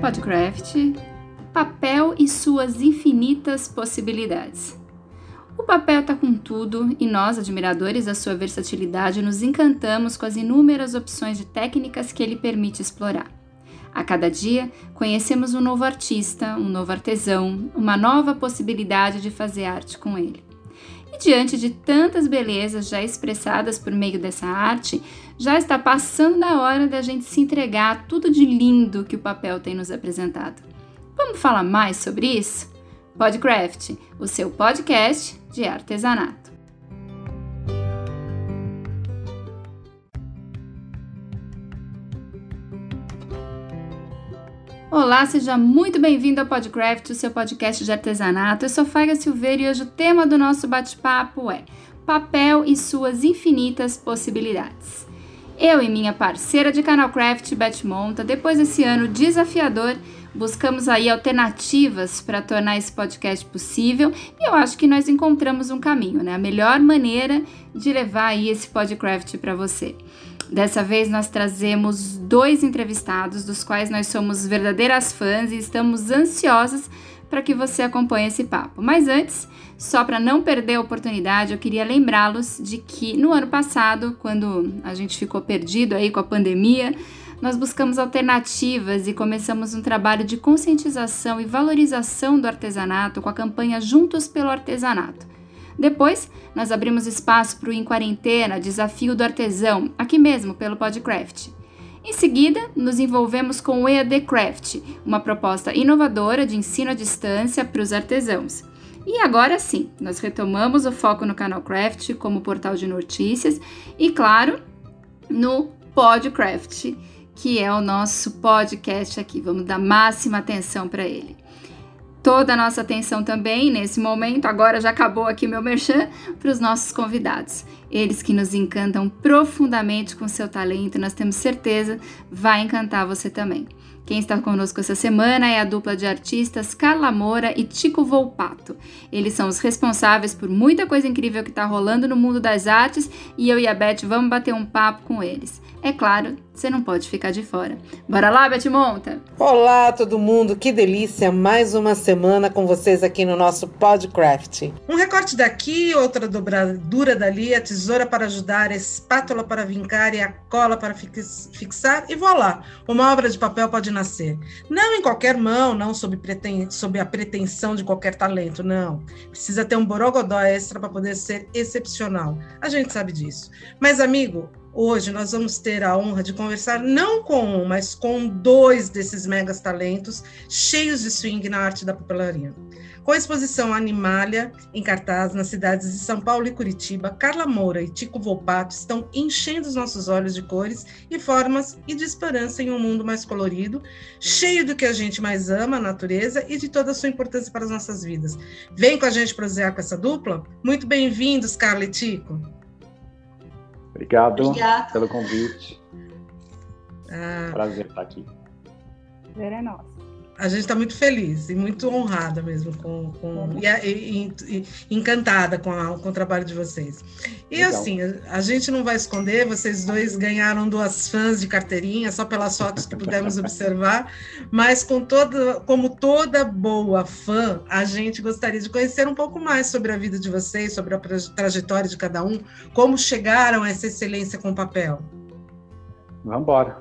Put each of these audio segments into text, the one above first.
Podcraft, papel e suas infinitas possibilidades. O papel está com tudo e nós, admiradores da sua versatilidade, nos encantamos com as inúmeras opções de técnicas que ele permite explorar. A cada dia, conhecemos um novo artista, um novo artesão, uma nova possibilidade de fazer arte com ele. E diante de tantas belezas já expressadas por meio dessa arte, já está passando da hora da gente se entregar a tudo de lindo que o papel tem nos apresentado. Vamos falar mais sobre isso? Podcraft, o seu podcast de artesanato. Olá, seja muito bem-vindo ao Podcraft, o seu podcast de artesanato. Eu sou Faiga Silveira e hoje o tema do nosso bate-papo é papel e suas infinitas possibilidades. Eu e minha parceira de canal Craft, Beth Monta, depois desse ano desafiador, buscamos aí alternativas para tornar esse podcast possível e eu acho que nós encontramos um caminho, né? A melhor maneira de levar aí esse Podcraft para você. Dessa vez nós trazemos dois entrevistados, dos quais nós somos verdadeiras fãs e estamos ansiosas para que você acompanhe esse papo. Mas antes, só para não perder a oportunidade, eu queria lembrá-los de que no ano passado, quando a gente ficou perdido aí com a pandemia, nós buscamos alternativas e começamos um trabalho de conscientização e valorização do artesanato com a campanha Juntos pelo Artesanato. Depois, nós abrimos espaço para o Em Quarentena, Desafio do Artesão, aqui mesmo pelo Podcraft. Em seguida, nos envolvemos com o EAD Craft, uma proposta inovadora de ensino à distância para os artesãos. E agora sim, nós retomamos o foco no canal Craft como portal de notícias e, claro, no Podcraft, que é o nosso podcast aqui. Vamos dar máxima atenção para ele toda a nossa atenção também nesse momento. Agora já acabou aqui meu merchan para os nossos convidados. Eles que nos encantam profundamente com seu talento, nós temos certeza vai encantar você também. Quem está conosco essa semana é a dupla de artistas Carla Moura e Tico Volpato. Eles são os responsáveis por muita coisa incrível que está rolando no mundo das artes e eu e a Beth vamos bater um papo com eles. É claro, você não pode ficar de fora. Bora lá, Beth Monta? Olá, todo mundo, que delícia! Mais uma semana com vocês aqui no nosso Podcraft. Um recorte daqui, outra dobradura dali, a tesoura para ajudar, a espátula para vincar e a cola para fixar, e voilá! Uma obra de papel pode nascer. Não em qualquer mão, não sob, preten sob a pretensão de qualquer talento, não. Precisa ter um borogodó extra para poder ser excepcional. A gente sabe disso. Mas, amigo, Hoje nós vamos ter a honra de conversar não com um, mas com dois desses megas talentos cheios de swing na arte da papelaria. Com a exposição Animalia em cartaz nas cidades de São Paulo e Curitiba, Carla Moura e Tico Volpato estão enchendo os nossos olhos de cores e formas e de esperança em um mundo mais colorido, cheio do que a gente mais ama, a natureza e de toda a sua importância para as nossas vidas. Vem com a gente prosear com essa dupla? Muito bem-vindos, Carla e Tico. Obrigado Obrigada. pelo convite. Ah, Prazer estar aqui. Prazer é nosso a gente está muito feliz e muito honrada mesmo com, com e, e, e, encantada com, a, com o trabalho de vocês. E Legal. assim, a, a, gente não vai esconder, vocês dois ganharam duas fãs de carteirinha só pelas fotos que pudemos observar, mas com toda, como toda boa fã, a gente gostaria de conhecer um pouco mais sobre a vida de vocês, sobre a trajetória de cada um, como chegaram a essa excelência com o papel. Vamos embora.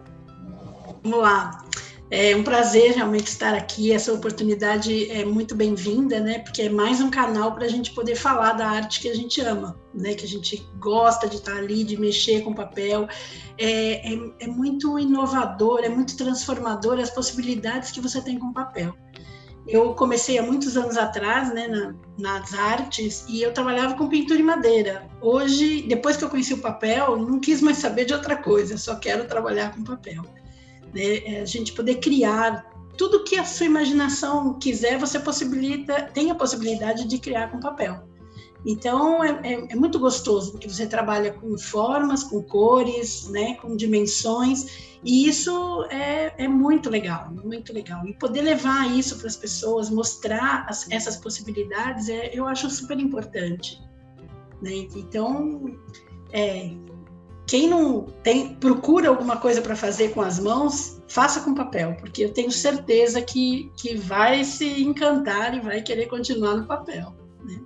Vamos lá. É um prazer realmente estar aqui. Essa oportunidade é muito bem-vinda, né? Porque é mais um canal para a gente poder falar da arte que a gente ama, né? Que a gente gosta de estar ali, de mexer com papel. É, é, é muito inovador, é muito transformador as possibilidades que você tem com papel. Eu comecei há muitos anos atrás, né, na, nas artes, e eu trabalhava com pintura em madeira. Hoje, depois que eu conheci o papel, não quis mais saber de outra coisa, só quero trabalhar com papel né? A gente poder criar tudo que a sua imaginação quiser, você possibilita, tem a possibilidade de criar com papel. Então é, é, é, muito gostoso porque você trabalha com formas, com cores, né, com dimensões e isso é, é muito legal, muito legal. E poder levar isso para as pessoas, mostrar as, essas possibilidades, é, eu acho super importante. Né? Então é, quem não tem procura alguma coisa para fazer com as mãos, faça com papel, porque eu tenho certeza que, que vai se encantar e vai querer continuar no papel. Né?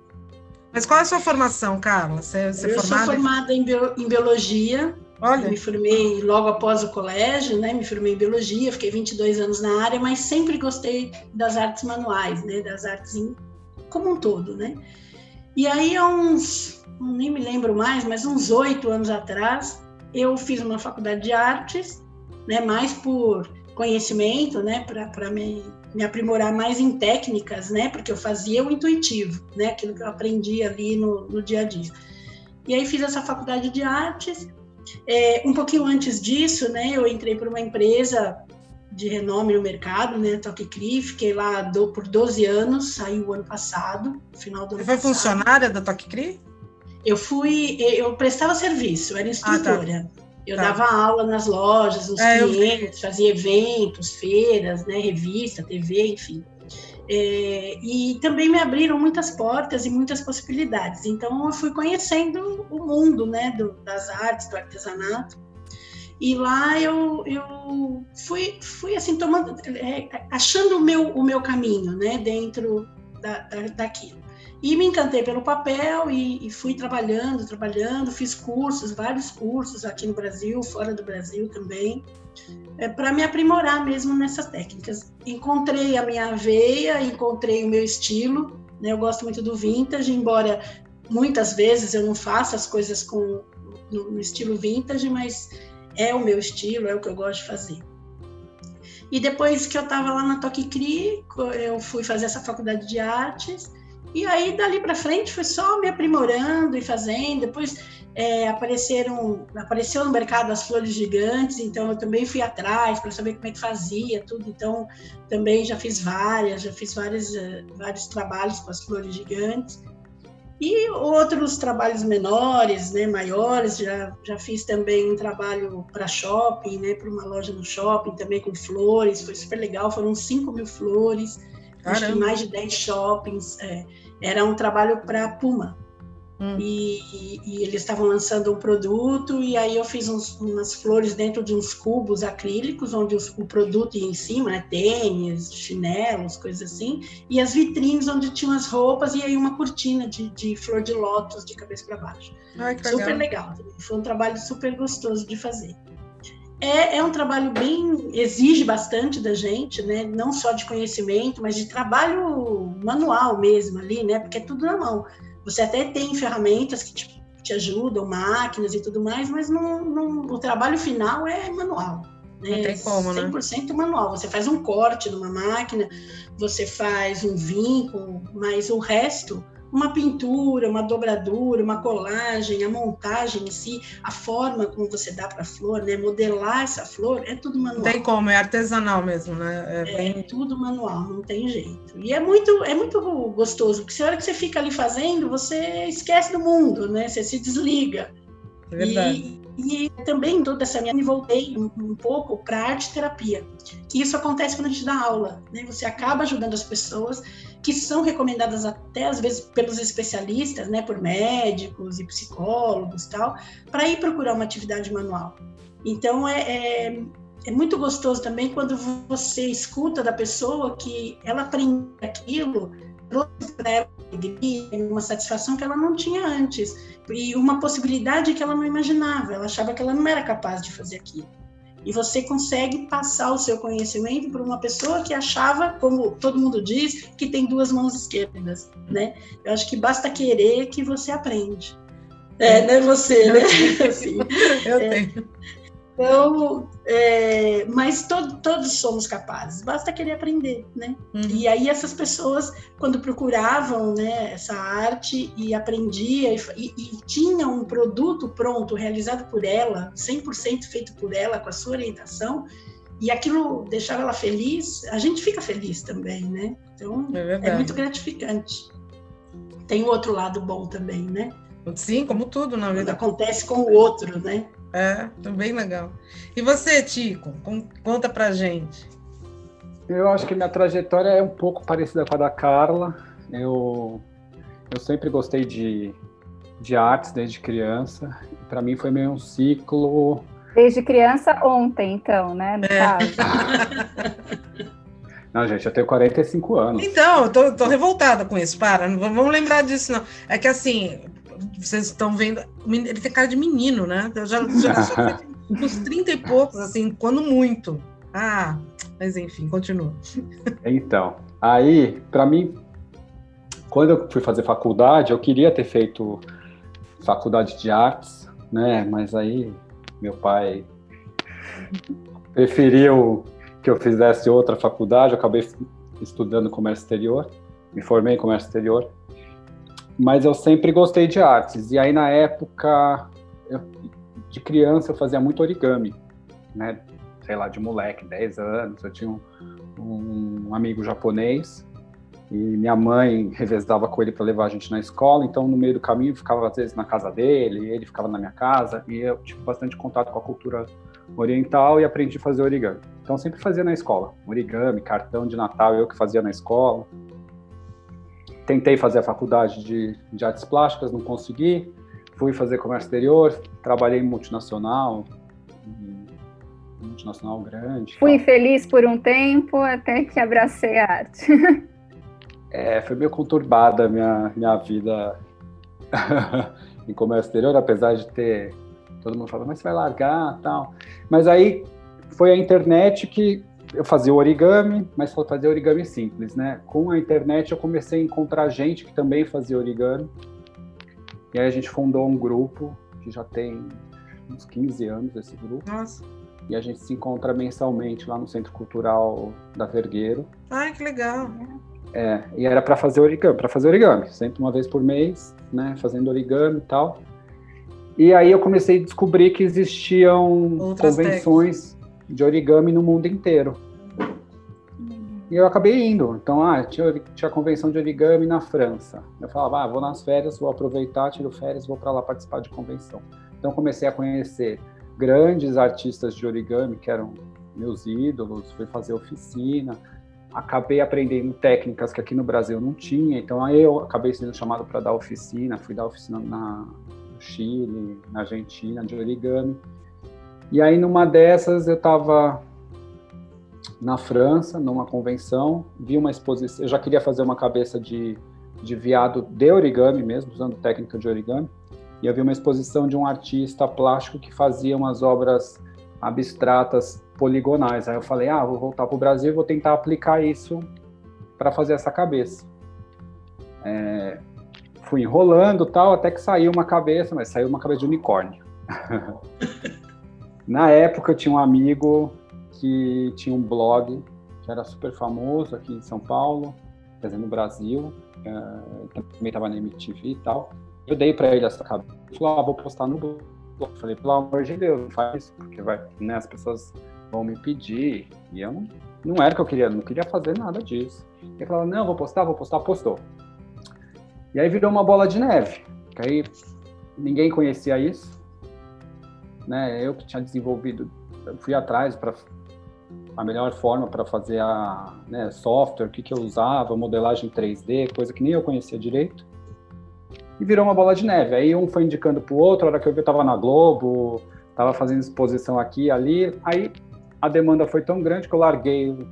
Mas qual é a sua formação, Carla? Você, você eu formada... sou formada em, bio, em biologia. Olha. Eu me formei logo após o colégio, né? Me formei em biologia, fiquei 22 anos na área, mas sempre gostei das artes manuais, né? Das artes em, como um todo, né? E aí, há uns, nem me lembro mais, mas uns oito anos atrás, eu fiz uma faculdade de artes, né? Mais por conhecimento, né? Para me, me aprimorar mais em técnicas, né? Porque eu fazia o intuitivo, né? Aquilo que eu aprendi ali no, no dia a dia. E aí fiz essa faculdade de artes. É, um pouquinho antes disso, né? Eu entrei para uma empresa de renome no mercado, né? Toque Cri, fiquei lá do, por 12 anos, saí o ano passado, final do ano Você foi passado. funcionária da Toque Cri? Eu fui, eu prestava serviço, era instrutora. Ah, tá. Eu tá. dava aula nas lojas, nos é, clientes, fazia eventos, feiras, né, revista, TV, enfim. É, e também me abriram muitas portas e muitas possibilidades. Então, eu fui conhecendo o mundo né, do, das artes, do artesanato. E lá eu, eu fui, fui assim, tomando, é, achando o meu, o meu caminho, né, dentro da, da, daquilo. E me encantei pelo papel e, e, fui trabalhando, trabalhando, fiz cursos, vários cursos aqui no Brasil, fora do Brasil também, é, para me aprimorar mesmo nessas técnicas. Encontrei a minha veia, encontrei o meu estilo, né, eu gosto muito do vintage, embora muitas vezes eu não faça as coisas com, no, no estilo vintage, mas é o meu estilo, é o que eu gosto de fazer. E depois que eu estava lá na Toque Cri, eu fui fazer essa faculdade de artes. E aí, dali para frente, foi só me aprimorando e fazendo. Depois é, apareceram, apareceu no mercado as flores gigantes, então eu também fui atrás para saber como é que fazia tudo. Então, também já fiz várias, já fiz vários, uh, vários trabalhos com as flores gigantes. E outros trabalhos menores, né, maiores, já, já fiz também um trabalho para shopping, né, para uma loja no shopping, também com flores, foi super legal, foram 5 mil flores, Caramba. acho que mais de 10 shoppings, é, era um trabalho para Puma, Hum. E, e, eles estavam lançando um produto, e aí eu fiz uns, umas flores dentro de uns cubos acrílicos, onde os, o produto ia em cima, né? tênis, chinelos, coisas assim, e as vitrines onde tinham as roupas, e aí uma cortina de, de flor de lótus de cabeça para baixo. Ai, super legal. Foi um trabalho super gostoso de fazer. É, é, um trabalho bem exige bastante da gente, né? Não só de conhecimento, mas de trabalho manual mesmo ali, né? Porque é tudo na mão. Você até tem ferramentas que te, te ajudam, máquinas e tudo mais, mas não, não, o trabalho final é manual. Né? Não tem como, 100% né? manual. Você faz um corte numa máquina, você faz um vinco, mas o resto uma pintura, uma dobradura, uma colagem, a montagem em si, a forma como você dá para a flor, né? Modelar essa flor é tudo manual. Não tem como, é artesanal mesmo, né? É, é bem... tudo manual, não tem jeito. E é muito, é muito gostoso, porque se a hora que você fica ali fazendo, você esquece do mundo, né? Você se desliga. É verdade. E, e também toda essa minha me voltei um, um pouco para arte terapia, que isso acontece quando a gente dá aula, né? Você acaba ajudando as pessoas que são recomendadas até às vezes pelos especialistas, né, por médicos e psicólogos tal, para ir procurar uma atividade manual. Então é, é, é, muito gostoso também quando você escuta da pessoa que ela aprende aquilo, trouxe para ela uma satisfação que ela não tinha antes e uma possibilidade que ela não imaginava. Ela achava que ela não era capaz de fazer aquilo e você consegue passar o seu conhecimento para uma pessoa que achava, como todo mundo diz, que tem duas mãos esquerdas, né? Eu acho que basta querer que você aprende. É, né? Você, né? Assim, eu é. Então, é, mas to, todos somos capazes, basta querer aprender, né? Uhum. E aí essas pessoas, quando procuravam né, essa arte e aprendia e, e, e tinha um produto pronto, realizado por ela, 100% feito por ela, com a sua orientação, e aquilo deixava ela feliz, a gente fica feliz também, né? Então, é, é muito gratificante. Tem o outro lado bom também, né? Sim, como tudo na vida. Quando acontece com o outro, né? É, bem legal. E você, Tico, conta pra gente. Eu acho que minha trajetória é um pouco parecida com a da Carla. Eu, eu sempre gostei de, de artes desde criança. Para mim foi meio um ciclo. Desde criança ontem, então, né? No É. caso. Não, gente, eu tenho 45 anos. Então, eu tô, tô revoltada com isso. Para, não vamos vamos lembrar disso, não. É que assim, vocês estão vendo. Ele tem cara de menino, né? Eu já, já, já uns 30 e poucos, assim, quando muito. Ah, mas enfim, continua. Então, aí, para mim, quando eu fui fazer faculdade, eu queria ter feito faculdade de artes, né? Mas aí meu pai preferiu que eu fizesse outra faculdade, eu acabei estudando comércio exterior, me formei em comércio exterior. Mas eu sempre gostei de artes. E aí na época eu- de criança eu fazia muito origami, né? Sei lá, de moleque, 10 anos, eu tinha um, um amigo japonês e minha mãe revezava com ele para levar a gente na escola, então no meio do caminho eu ficava às vezes na casa dele, ele ficava na minha casa e eu tive bastante contato com a cultura oriental e aprendi a fazer origami. Então sempre fazia na escola, origami, cartão de Natal, eu que fazia na escola. Tentei fazer a faculdade de, de artes plásticas, não consegui. Fui fazer comércio exterior, trabalhei em multinacional, multinacional grande. Fui tal. infeliz por um tempo até que abracei a arte. É, foi meio conturbada a minha, minha vida em comércio exterior, apesar de ter. Todo mundo falando, mas você vai largar tal. Mas aí foi a internet que eu fazia origami, mas só fazia origami simples, né? Com a internet eu comecei a encontrar gente que também fazia origami. E aí a gente fundou um grupo que já tem uns 15 anos esse grupo. Nossa. E a gente se encontra mensalmente lá no Centro Cultural da Vergueiro. Ai, que legal. É, e era para fazer origami, para fazer origami, sempre uma vez por mês, né, fazendo origami e tal. E aí eu comecei a descobrir que existiam Outras convenções de origami no mundo inteiro. E eu acabei indo. Então, ah, tinha, tinha convenção de origami na França. Eu falava, ah, vou nas férias, vou aproveitar, tiro férias, vou para lá participar de convenção. Então, comecei a conhecer grandes artistas de origami que eram meus ídolos, fui fazer oficina, acabei aprendendo técnicas que aqui no Brasil não tinha, então aí eu acabei sendo chamado para dar oficina, fui dar oficina na, no Chile, na Argentina, de origami. E aí numa dessas eu estava na França, numa convenção, vi uma exposição, eu já queria fazer uma cabeça de, de viado de origami mesmo, usando técnica de origami, e eu vi uma exposição de um artista plástico que fazia umas obras abstratas poligonais. Aí eu falei, ah, vou voltar para o Brasil e vou tentar aplicar isso para fazer essa cabeça. É, fui enrolando tal, até que saiu uma cabeça, mas saiu uma cabeça de unicórnio. Na época eu tinha um amigo que tinha um blog que era super famoso aqui em São Paulo, quer dizer, no Brasil, é, também estava na MTV e tal. Eu dei para ele essa cabeça, falou, ah, vou postar no blog. Falei, pelo amor de Deus, não faz isso, porque vai, né, as pessoas vão me pedir. E eu não, não era o que eu queria, não queria fazer nada disso. Ele falou, não, vou postar, vou postar, postou. E aí virou uma bola de neve, que aí ninguém conhecia isso. Né, eu que tinha desenvolvido, fui atrás para a melhor forma para fazer a né, software, o que, que eu usava, modelagem 3D, coisa que nem eu conhecia direito e virou uma bola de neve. Aí um foi indicando para o outro, a hora que eu vi eu estava na Globo, estava fazendo exposição aqui ali, aí a demanda foi tão grande que eu larguei o,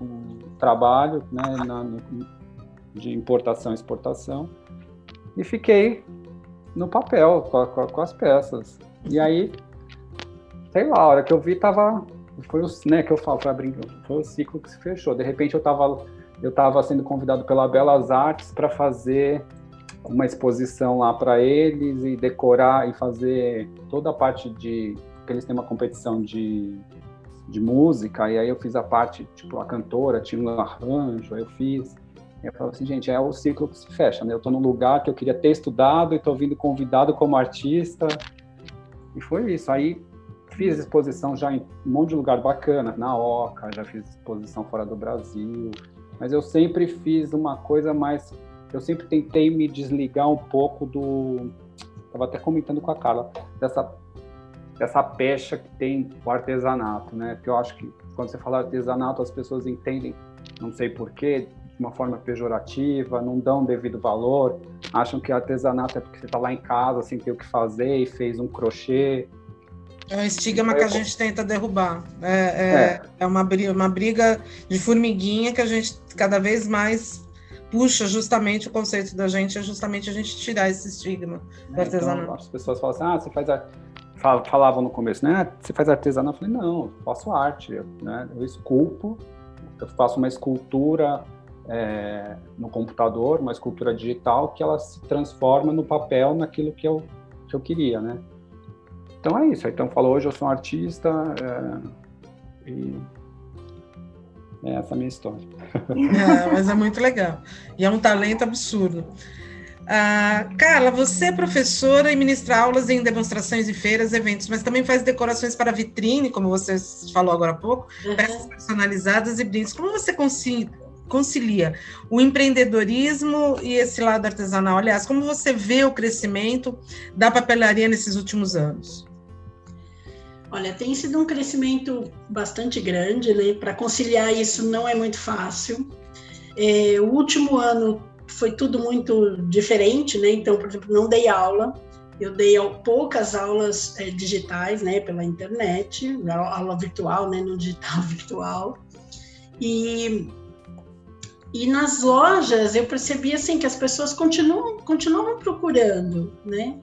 o trabalho né, na, no, de importação e exportação e fiquei no papel com, com, com, as peças. E aí, sei lá, a hora que eu vi tava foi o né, que eu falo, foi, foi o ciclo que se fechou. De repente eu estava eu estava sendo convidado pela Belas Artes para fazer uma exposição lá para eles e decorar e fazer toda a parte de porque eles têm uma competição de, de música. E aí eu fiz a parte tipo a cantora tinha um arranjo aí eu fiz. Eu falo assim gente é o ciclo que se fecha né? Eu estou num lugar que eu queria ter estudado e estou vindo convidado como artista e foi isso aí fiz exposição já em um monte de lugar bacana na Oca já fiz exposição fora do Brasil mas eu sempre fiz uma coisa mais eu sempre tentei me desligar um pouco do. Estava até comentando com a Carla, dessa, dessa pecha que tem o artesanato, né? Porque eu acho que quando você fala artesanato, as pessoas entendem, não sei porquê, de uma forma pejorativa, não dão devido valor, acham que artesanato é porque você está lá em casa sem ter o que fazer e fez um crochê. É um estigma que a gente tenta derrubar. É, é, é. é uma, briga, uma briga de formiguinha que a gente cada vez mais puxa justamente o conceito da gente, é justamente a gente tirar esse estigma do é, artesanato. Então, as pessoas falam assim, ah, você faz a... falavam no começo, né? Você faz artesanato? Eu falei, não, eu faço arte, né? Eu esculpo, eu faço uma escultura é, no computador, uma escultura digital, que ela se transforma no papel naquilo que eu, que eu queria, né? Então é isso. Então falou, hoje eu sou um artista é, e é essa a minha história. É, mas é muito legal. E é um talento absurdo. Ah, Carla, você é professora e ministra aulas em demonstrações e feiras, eventos, mas também faz decorações para vitrine, como você falou agora há pouco, uhum. peças personalizadas e brindes. Como você concilia o empreendedorismo e esse lado artesanal? Aliás, como você vê o crescimento da papelaria nesses últimos anos? Olha, tem sido um crescimento bastante grande, né? Para conciliar isso não é muito fácil. É, o último ano foi tudo muito diferente, né? Então, por exemplo, não dei aula. Eu dei poucas aulas é, digitais, né? Pela internet, aula virtual, né? No digital virtual. E e nas lojas eu percebi assim que as pessoas continuam continuam procurando, né?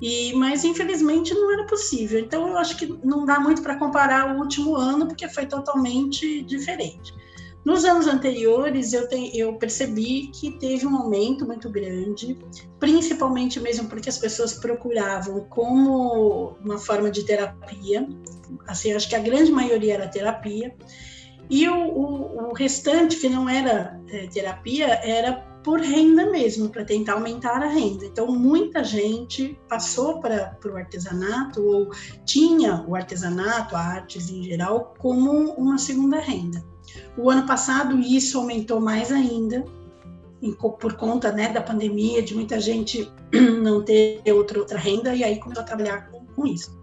E, mas infelizmente não era possível. Então eu acho que não dá muito para comparar o último ano, porque foi totalmente diferente. Nos anos anteriores, eu, te, eu percebi que teve um aumento muito grande, principalmente mesmo porque as pessoas procuravam como uma forma de terapia. Assim, acho que a grande maioria era terapia. E o, o, o restante, que não era é, terapia, era por renda mesmo, para tentar aumentar a renda. Então, muita gente passou para o artesanato ou tinha o artesanato, a artes em geral, como uma segunda renda. O ano passado, isso aumentou mais ainda, por conta né, da pandemia, de muita gente não ter outra, outra renda, e aí começou a trabalhar com, com isso.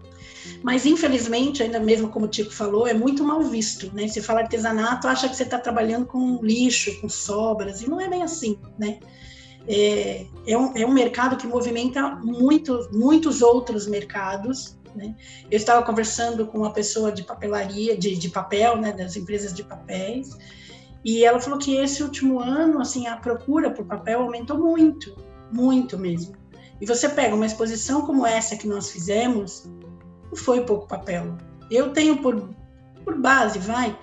Mas, infelizmente, ainda mesmo como o Tico falou, é muito mal visto, né? Você fala artesanato, acha que você está trabalhando com lixo, com sobras, e não é bem assim, né? É, é, um, é um mercado que movimenta muito, muitos outros mercados, né? Eu estava conversando com uma pessoa de papelaria, de, de papel, né, das empresas de papéis, e ela falou que esse último ano, assim, a procura por papel aumentou muito, muito mesmo. E você pega uma exposição como essa que nós fizemos, não foi pouco papel. Eu tenho por, por base, vai,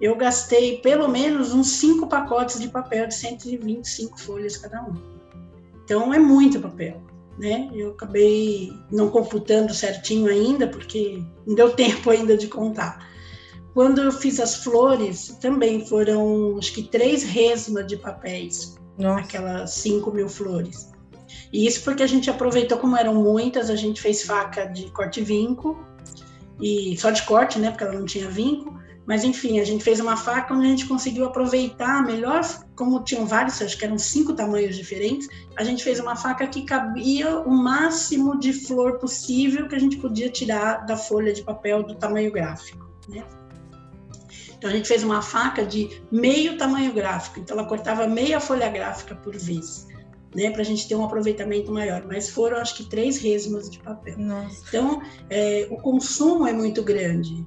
eu gastei pelo menos uns cinco pacotes de papel de 125 folhas cada um. Então é muito papel, né? Eu acabei não computando certinho ainda, porque não deu tempo ainda de contar. Quando eu fiz as flores, também foram acho que três resmas de papéis, Nossa. aquelas 5 mil flores. E isso porque a gente aproveitou, como eram muitas, a gente fez faca de corte vinco, e só de corte, né, porque ela não tinha vinco, mas enfim, a gente fez uma faca onde a gente conseguiu aproveitar melhor, como tinham vários, acho que eram cinco tamanhos diferentes, a gente fez uma faca que cabia o máximo de flor possível que a gente podia tirar da folha de papel do tamanho gráfico, né? Então a gente fez uma faca de meio tamanho gráfico, então ela cortava meia folha gráfica por vez né, para a gente ter um aproveitamento maior. Mas foram, acho que, três resmas de papel. Nossa. Então, é, o consumo é muito grande.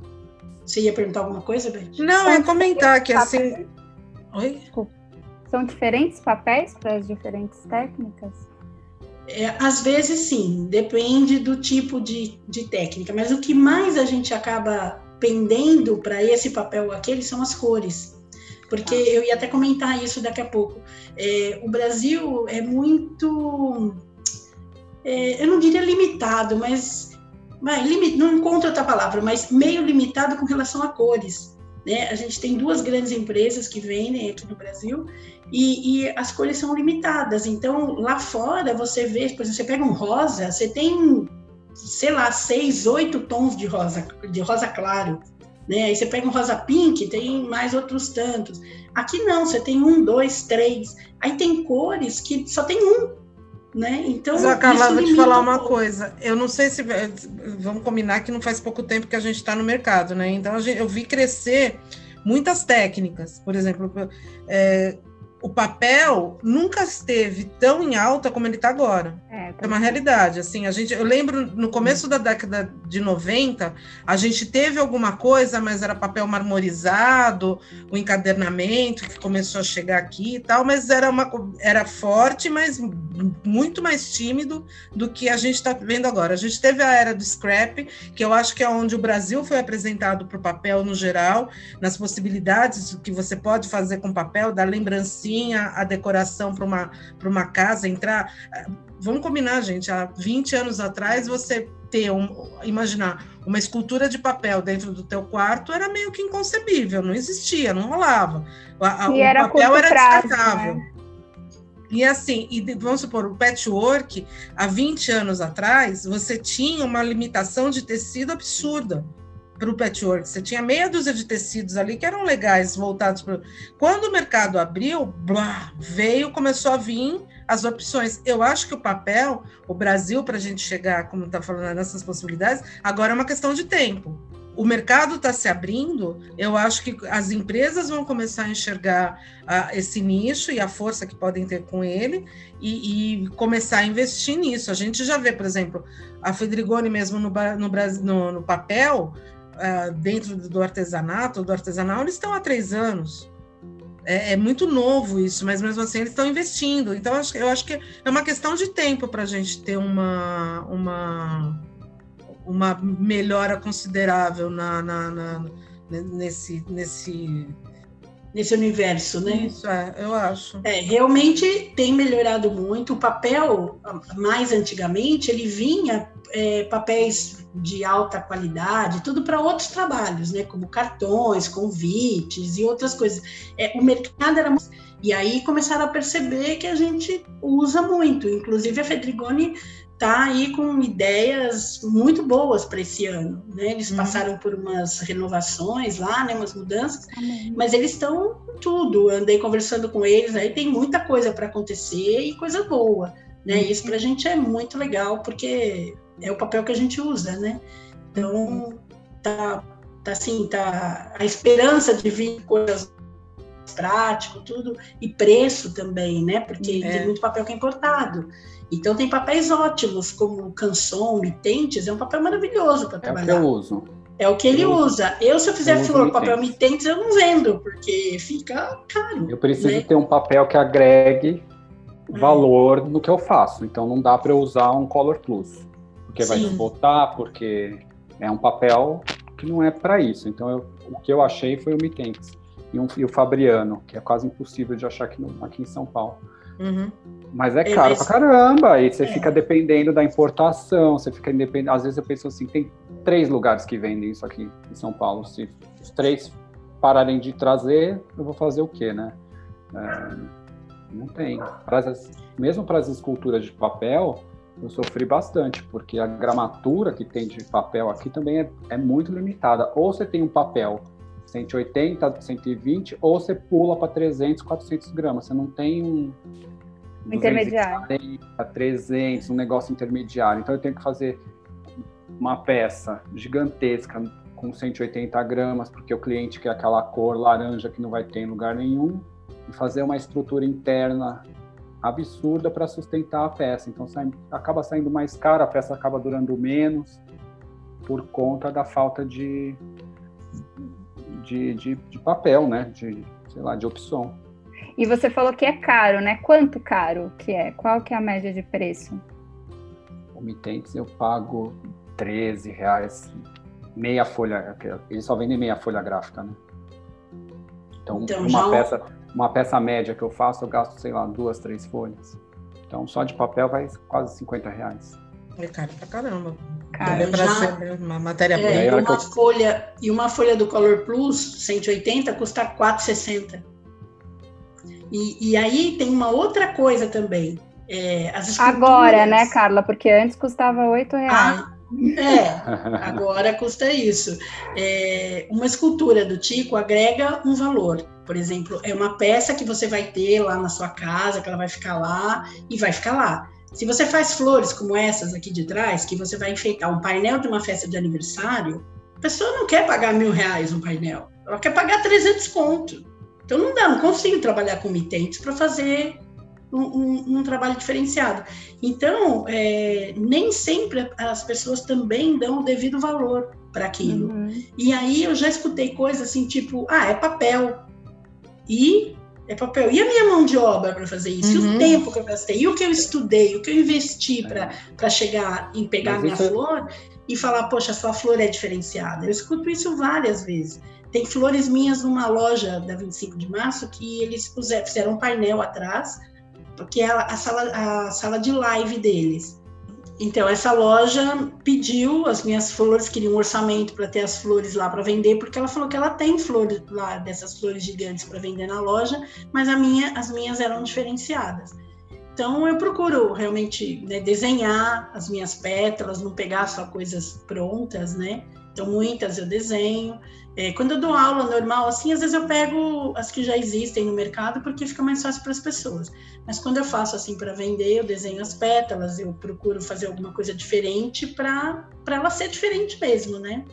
Você ia perguntar alguma coisa, Beth? Não, é comentar que assim. Oi? Desculpa. São diferentes papéis para as diferentes técnicas? É, às vezes sim, depende do tipo de, de técnica, mas o que mais a gente acaba pendendo para esse papel ou aquele são as cores porque eu ia até comentar isso daqui a pouco. É, o Brasil é muito, é, eu não diria limitado, mas vai, limit, não encontro outra palavra, mas meio limitado com relação a cores. Né? A gente tem duas grandes empresas que vendem aqui no Brasil e, e, as cores são limitadas. Então, lá fora, você vê, por exemplo, você pega um rosa, você tem, sei lá, seis, oito tons de rosa, de rosa claro. Né? Aí você pega um rosa pink, tem mais outros tantos. Aqui não, você tem um, dois, três. Aí tem cores que só tem um. Né? Então, Mas, Carla, vou te falar uma um coisa. Eu não sei se. Vamos combinar que não faz pouco tempo que a gente está no mercado, né? Então, gente, eu vi crescer muitas técnicas. Por exemplo, é, o papel nunca esteve tão em alta como ele está agora. É, é, uma realidade. Assim, a gente, eu lembro no começo da década de 90, a gente teve alguma coisa, mas era papel marmorizado, o encadernamento que começou a chegar aqui e tal, mas era uma era forte, mas muito mais tímido do que a gente está vendo agora. A gente teve a era do scrap, que eu acho que é onde o Brasil foi apresentado para o papel no geral, nas possibilidades que você pode fazer com papel, da lembrancinha a decoração para uma, uma casa, entrar. Vamos combinar, gente, há 20 anos atrás, você ter, um, imaginar uma escultura de papel dentro do teu quarto era meio que inconcebível, não existia, não rolava. A, o era papel era prazo, descartável. Né? E assim, e vamos supor, o patchwork, há 20 anos atrás, você tinha uma limitação de tecido absurda para o patchwork. Você tinha meia dúzia de tecidos ali que eram legais, voltados para. Quando o mercado abriu, blá, veio, começou a vir as opções. Eu acho que o papel, o Brasil, para a gente chegar, como está falando, nessas possibilidades, agora é uma questão de tempo. O mercado está se abrindo, eu acho que as empresas vão começar a enxergar esse nicho e a força que podem ter com ele e, e, começar a investir nisso. A gente já vê, por exemplo, a Fedrigoni mesmo no, no, no, no papel, uh, dentro do artesanato, do artesanal, eles estão há três anos. É, é, muito novo isso, mas mesmo assim eles estão investindo. Então, eu acho, que é uma questão de tempo para a gente ter uma, uma, uma melhora considerável na, na, na nesse, nesse nesse universo, né? Isso é, eu acho. É, realmente tem melhorado muito. O papel, mais antigamente, ele vinha é, papéis de alta qualidade, tudo para outros trabalhos, né? Como cartões, convites e outras coisas. É, o mercado era e aí começaram a perceber que a gente usa muito. Inclusive a Fedrigoni está aí com ideias muito boas para esse ano. Né? Eles uhum. passaram por umas renovações lá, né? umas mudanças, mas eles estão tudo. Andei conversando com eles, aí tem muita coisa para acontecer e coisa boa. Né? Uhum. Isso para a gente é muito legal, porque é o papel que a gente usa, né? Então, tá, tá assim, tá a esperança de vir coisas prático, tudo, e preço também, né? Porque é. tem muito papel que é importado. Então tem papéis ótimos, como canção, mitentes, é um papel maravilhoso para trabalhar. É o que eu uso. É o que ele eu usa. Eu, se eu fizer eu flor, papel mitentes, eu não vendo, porque fica caro. Eu preciso né? ter um papel que agregue é. valor no que eu faço. Então não dá para eu usar um Color Plus, porque Sim. vai desbotar, porque é um papel que não é para isso. Então eu, o que eu achei foi o mitentes e, um, e o Fabriano, que é quase impossível de achar aqui, no, aqui em São Paulo. Uhum. Mas é caro pra caramba, aí você é. fica dependendo da importação, você fica independente. Às vezes eu penso assim, tem três lugares que vendem isso aqui em São Paulo. Se os três pararem de trazer, eu vou fazer o quê, né? É, não tem. Mesmo para as esculturas de papel, eu sofri bastante, porque a gramatura que tem de papel aqui também é, é muito limitada. Ou você tem um papel 180, 120, ou você pula para 300, 400 gramas. Você não tem um. Intermediário. 300, um negócio intermediário. Então eu tenho que fazer uma peça gigantesca com 180 gramas, porque o cliente quer aquela cor laranja que não vai ter em lugar nenhum, e fazer uma estrutura interna absurda para sustentar a peça. Então sai, acaba saindo mais caro, a peça acaba durando menos por conta da falta de, de, de, de papel, né? De, sei lá, de opção. E você falou que é caro, né? Quanto caro que é? Qual que é a média de preço? Comitentes eu pago 13 reais, meia folha, eles só vendem meia folha gráfica, né? Então, então uma, já... peça, uma peça média que eu faço, eu gasto, sei lá, duas, três folhas. Então, só de papel vai quase 50 reais. É caro pra caramba. Cara, para ser uma matéria é, e uma folha E uma folha do Color Plus 180 custa 4,60. E, e aí tem uma outra coisa também. É, agora, né, Carla? Porque antes custava 8 reais. Ah, é, agora custa isso. É, uma escultura do Tico agrega um valor. Por exemplo, é uma peça que você vai ter lá na sua casa, que ela vai ficar lá e vai ficar lá. Se você faz flores como essas aqui de trás, que você vai enfeitar um painel de uma festa de aniversário, a pessoa não quer pagar mil reais um painel, ela quer pagar 300 conto. Então não dá, não consigo trabalhar com mitentes para fazer um, um, um, trabalho diferenciado. Então, é, nem sempre as pessoas também dão o devido valor para aquilo. Uhum. E aí eu já escutei coisas assim, tipo, ah, é papel. E é papel. E a minha mão de obra para fazer isso? Uhum. E o uhum. tempo que eu gastei? E o que eu estudei? O que eu investi para chegar em pegar Mas minha isso... flor e falar, poxa, sua flor é diferenciada? Eu escuto isso várias vezes. Tem flores minhas numa loja da 25 de março que eles puseram, fizeram um painel atrás, porque é a, sala, a sala de live deles. Então, essa loja pediu as minhas flores, queria um orçamento para ter as flores lá para vender, porque ela falou que ela tem flores lá, dessas flores gigantes para vender na loja, mas minha, as minhas eram diferenciadas. Então, eu procuro realmente né, desenhar as minhas pétalas, não pegar só coisas prontas, né? Então, muitas eu desenho. É, quando eu dou aula normal, assim, às vezes eu pego as que já existem no mercado, porque fica mais fácil para as pessoas. Mas quando eu faço assim para vender, eu desenho as pétalas, eu procuro fazer alguma coisa diferente para ela ser diferente mesmo, né?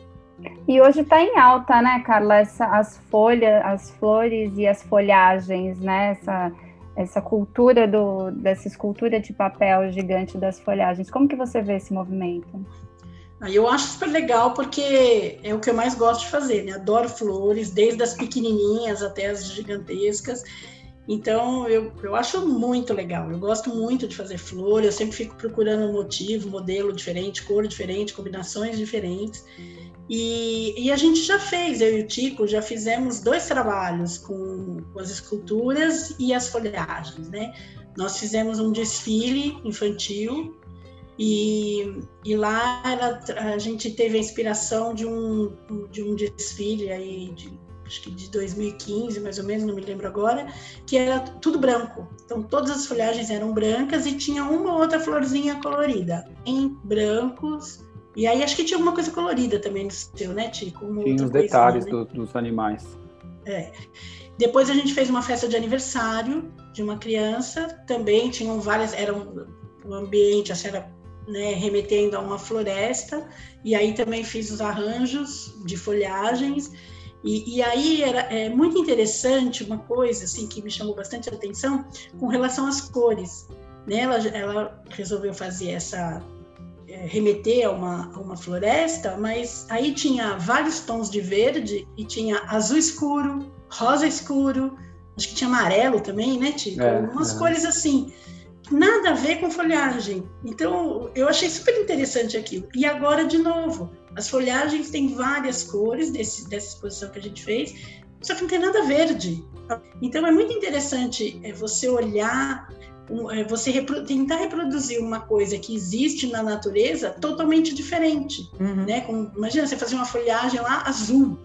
E hoje está em alta, né, Carla? Essa, as folhas, as flores e as folhagens, né? Essa, essa cultura do, dessa escultura de papel gigante das folhagens. Como que você vê esse movimento? Eu acho super legal porque é o que eu mais gosto de fazer, né? Adoro flores, desde as pequenininhas até as gigantescas. Então eu, eu acho muito legal. Eu gosto muito de fazer flor. Eu sempre fico procurando motivo, modelo diferente, cor diferente, combinações diferentes. E, e, a gente já fez, eu e o Tico já fizemos dois trabalhos com, com as esculturas e as folhagens, né? Nós fizemos um desfile infantil e, e lá ela, a gente teve a inspiração de um, de um desfile aí de, acho que de 2015, mais ou menos, não me lembro agora, que era tudo branco. Então todas as folhagens eram brancas e tinha uma ou outra florzinha colorida em brancos. E aí acho que tinha alguma coisa colorida também no seu, né, Tico? tinha os detalhes né? do, dos animais. É. Depois a gente fez uma festa de aniversário de uma criança, também tinham várias, era um, um ambiente, assim, era né, remetendo a uma floresta, e aí também fiz os arranjos de folhagens, e, e, aí era é, muito interessante uma coisa assim que me chamou bastante atenção com relação às cores. Né? Ela, ela resolveu fazer essa é, remeter a uma, a uma floresta, mas aí tinha vários tons de verde e tinha azul escuro, rosa escuro, acho que tinha amarelo também, né, Tico? É, Umas é. cores assim nada a ver com folhagem. Então, eu achei super interessante aquilo. E agora, de novo, as folhagens têm várias cores desse, dessa exposição que a gente fez, só que não tem nada verde. Então, é muito interessante é, você olhar, é, você repro tentar reproduzir uma coisa que existe na natureza totalmente diferente. Uhum. Né? Com, imagina você fazer uma folhagem lá azul,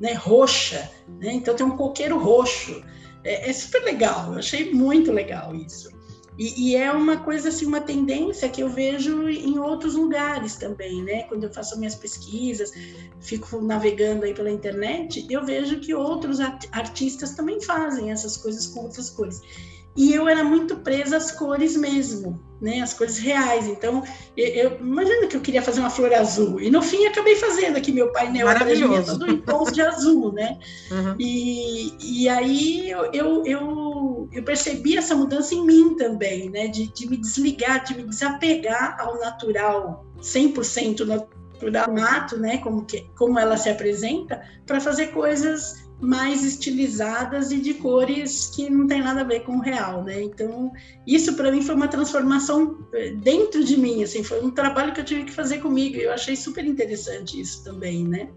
né? roxa, né? então tem um coqueiro roxo. É, é super legal, eu achei muito legal isso. E, e, é uma coisa assim, uma tendência que eu vejo em outros lugares também, né? Quando eu faço minhas pesquisas, fico navegando aí pela internet, eu vejo que outros artistas também fazem essas coisas com outras cores e eu era muito presa às cores mesmo, né, as cores reais. Então, eu, eu imagina que eu queria fazer uma flor azul e no fim acabei fazendo aqui meu painel Maravilhoso. todo em tons de azul, né? Uhum. E, e aí eu, eu, eu, eu, percebi essa mudança em mim também, né, de, de me desligar, de me desapegar ao natural, 100% natural, mato, né, como que como ela se apresenta, para fazer coisas mais estilizadas e de cores que não tem nada a ver com o real, né? Então, isso para mim foi uma transformação eh, dentro de mim, assim, foi um trabalho que eu tive que fazer comigo e eu achei super interessante isso também, né?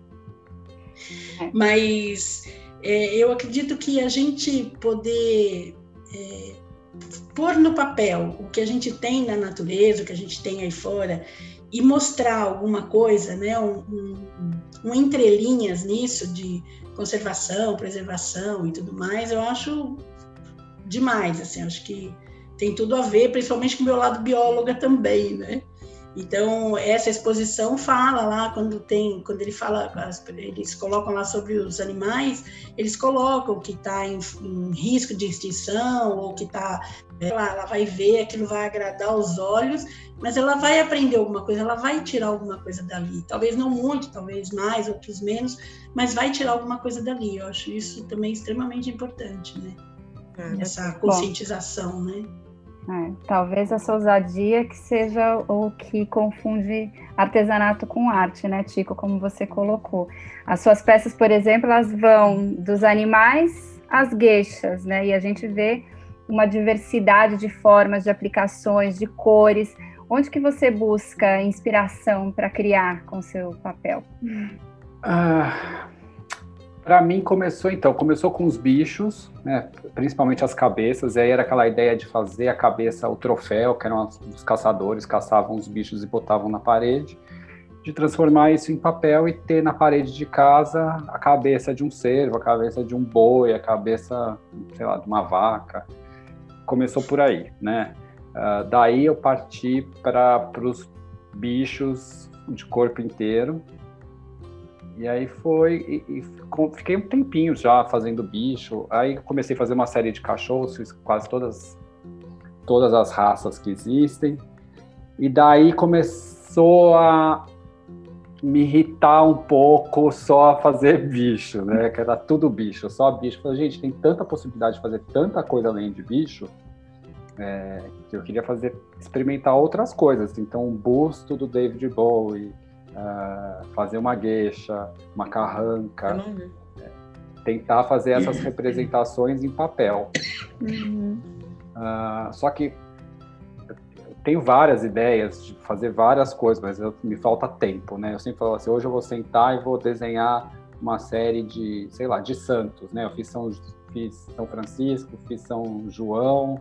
Mas é, eu acredito que a gente poder é, pôr no papel o que a gente tem na natureza, o que a gente tem aí fora e mostrar alguma coisa, né? Um, um, um entrelinhas nisso de conservação, preservação e tudo mais, eu acho demais, assim, acho que tem tudo a ver, principalmente com o meu lado bióloga também, né? Então, essa exposição fala lá, quando tem, quando ele fala, eles colocam lá sobre os animais, eles colocam que está em, em, risco de extinção, ou que está, ela, ela vai ver, aquilo vai agradar os olhos, mas ela vai aprender alguma coisa, ela vai tirar alguma coisa dali. Talvez não muito, talvez mais, outros menos, mas vai tirar alguma coisa dali. Eu acho isso também extremamente importante, né? É, Essa conscientização, Bom. né? É, talvez essa ousadia que seja o que confunde artesanato com arte, né, Tico, como você colocou. As suas peças, por exemplo, elas vão dos animais às gueixas, né, e a gente vê uma diversidade de formas, de aplicações, de cores. Onde que você busca inspiração para criar com seu papel? Ah, para mim começou então, começou com os bichos, né, principalmente as cabeças, e aí era aquela ideia de fazer a cabeça o troféu, que eram os caçadores, caçavam os bichos e botavam na parede, de transformar isso em papel e ter na parede de casa a cabeça de um cervo, a cabeça de um boi, a cabeça, sei lá, de uma vaca. Começou por aí, né? Uh, daí eu parti para os bichos de corpo inteiro, e aí foi, e, e, fiquei um tempinho já fazendo bicho. Aí comecei a fazer uma série de cachorros, fiz quase todas, todas as raças que existem. E daí começou a me irritar um pouco só fazer bicho, né? Que era tudo bicho, só bicho. Falei, gente, tem tanta possibilidade de fazer tanta coisa além de bicho. É, que eu queria fazer, experimentar outras coisas. Então, um busto do David Bowie, uh, fazer uma gueixa, uma carranca, é, tentar fazer essas representações em papel. Uhum. Uh, só que tenho várias ideias de fazer várias coisas, mas eu, me falta tempo, né? Eu sempre falo assim, hoje eu vou sentar e vou desenhar uma série de, sei lá, de santos, né? Eu fiz São, fiz São Francisco, fiz São João,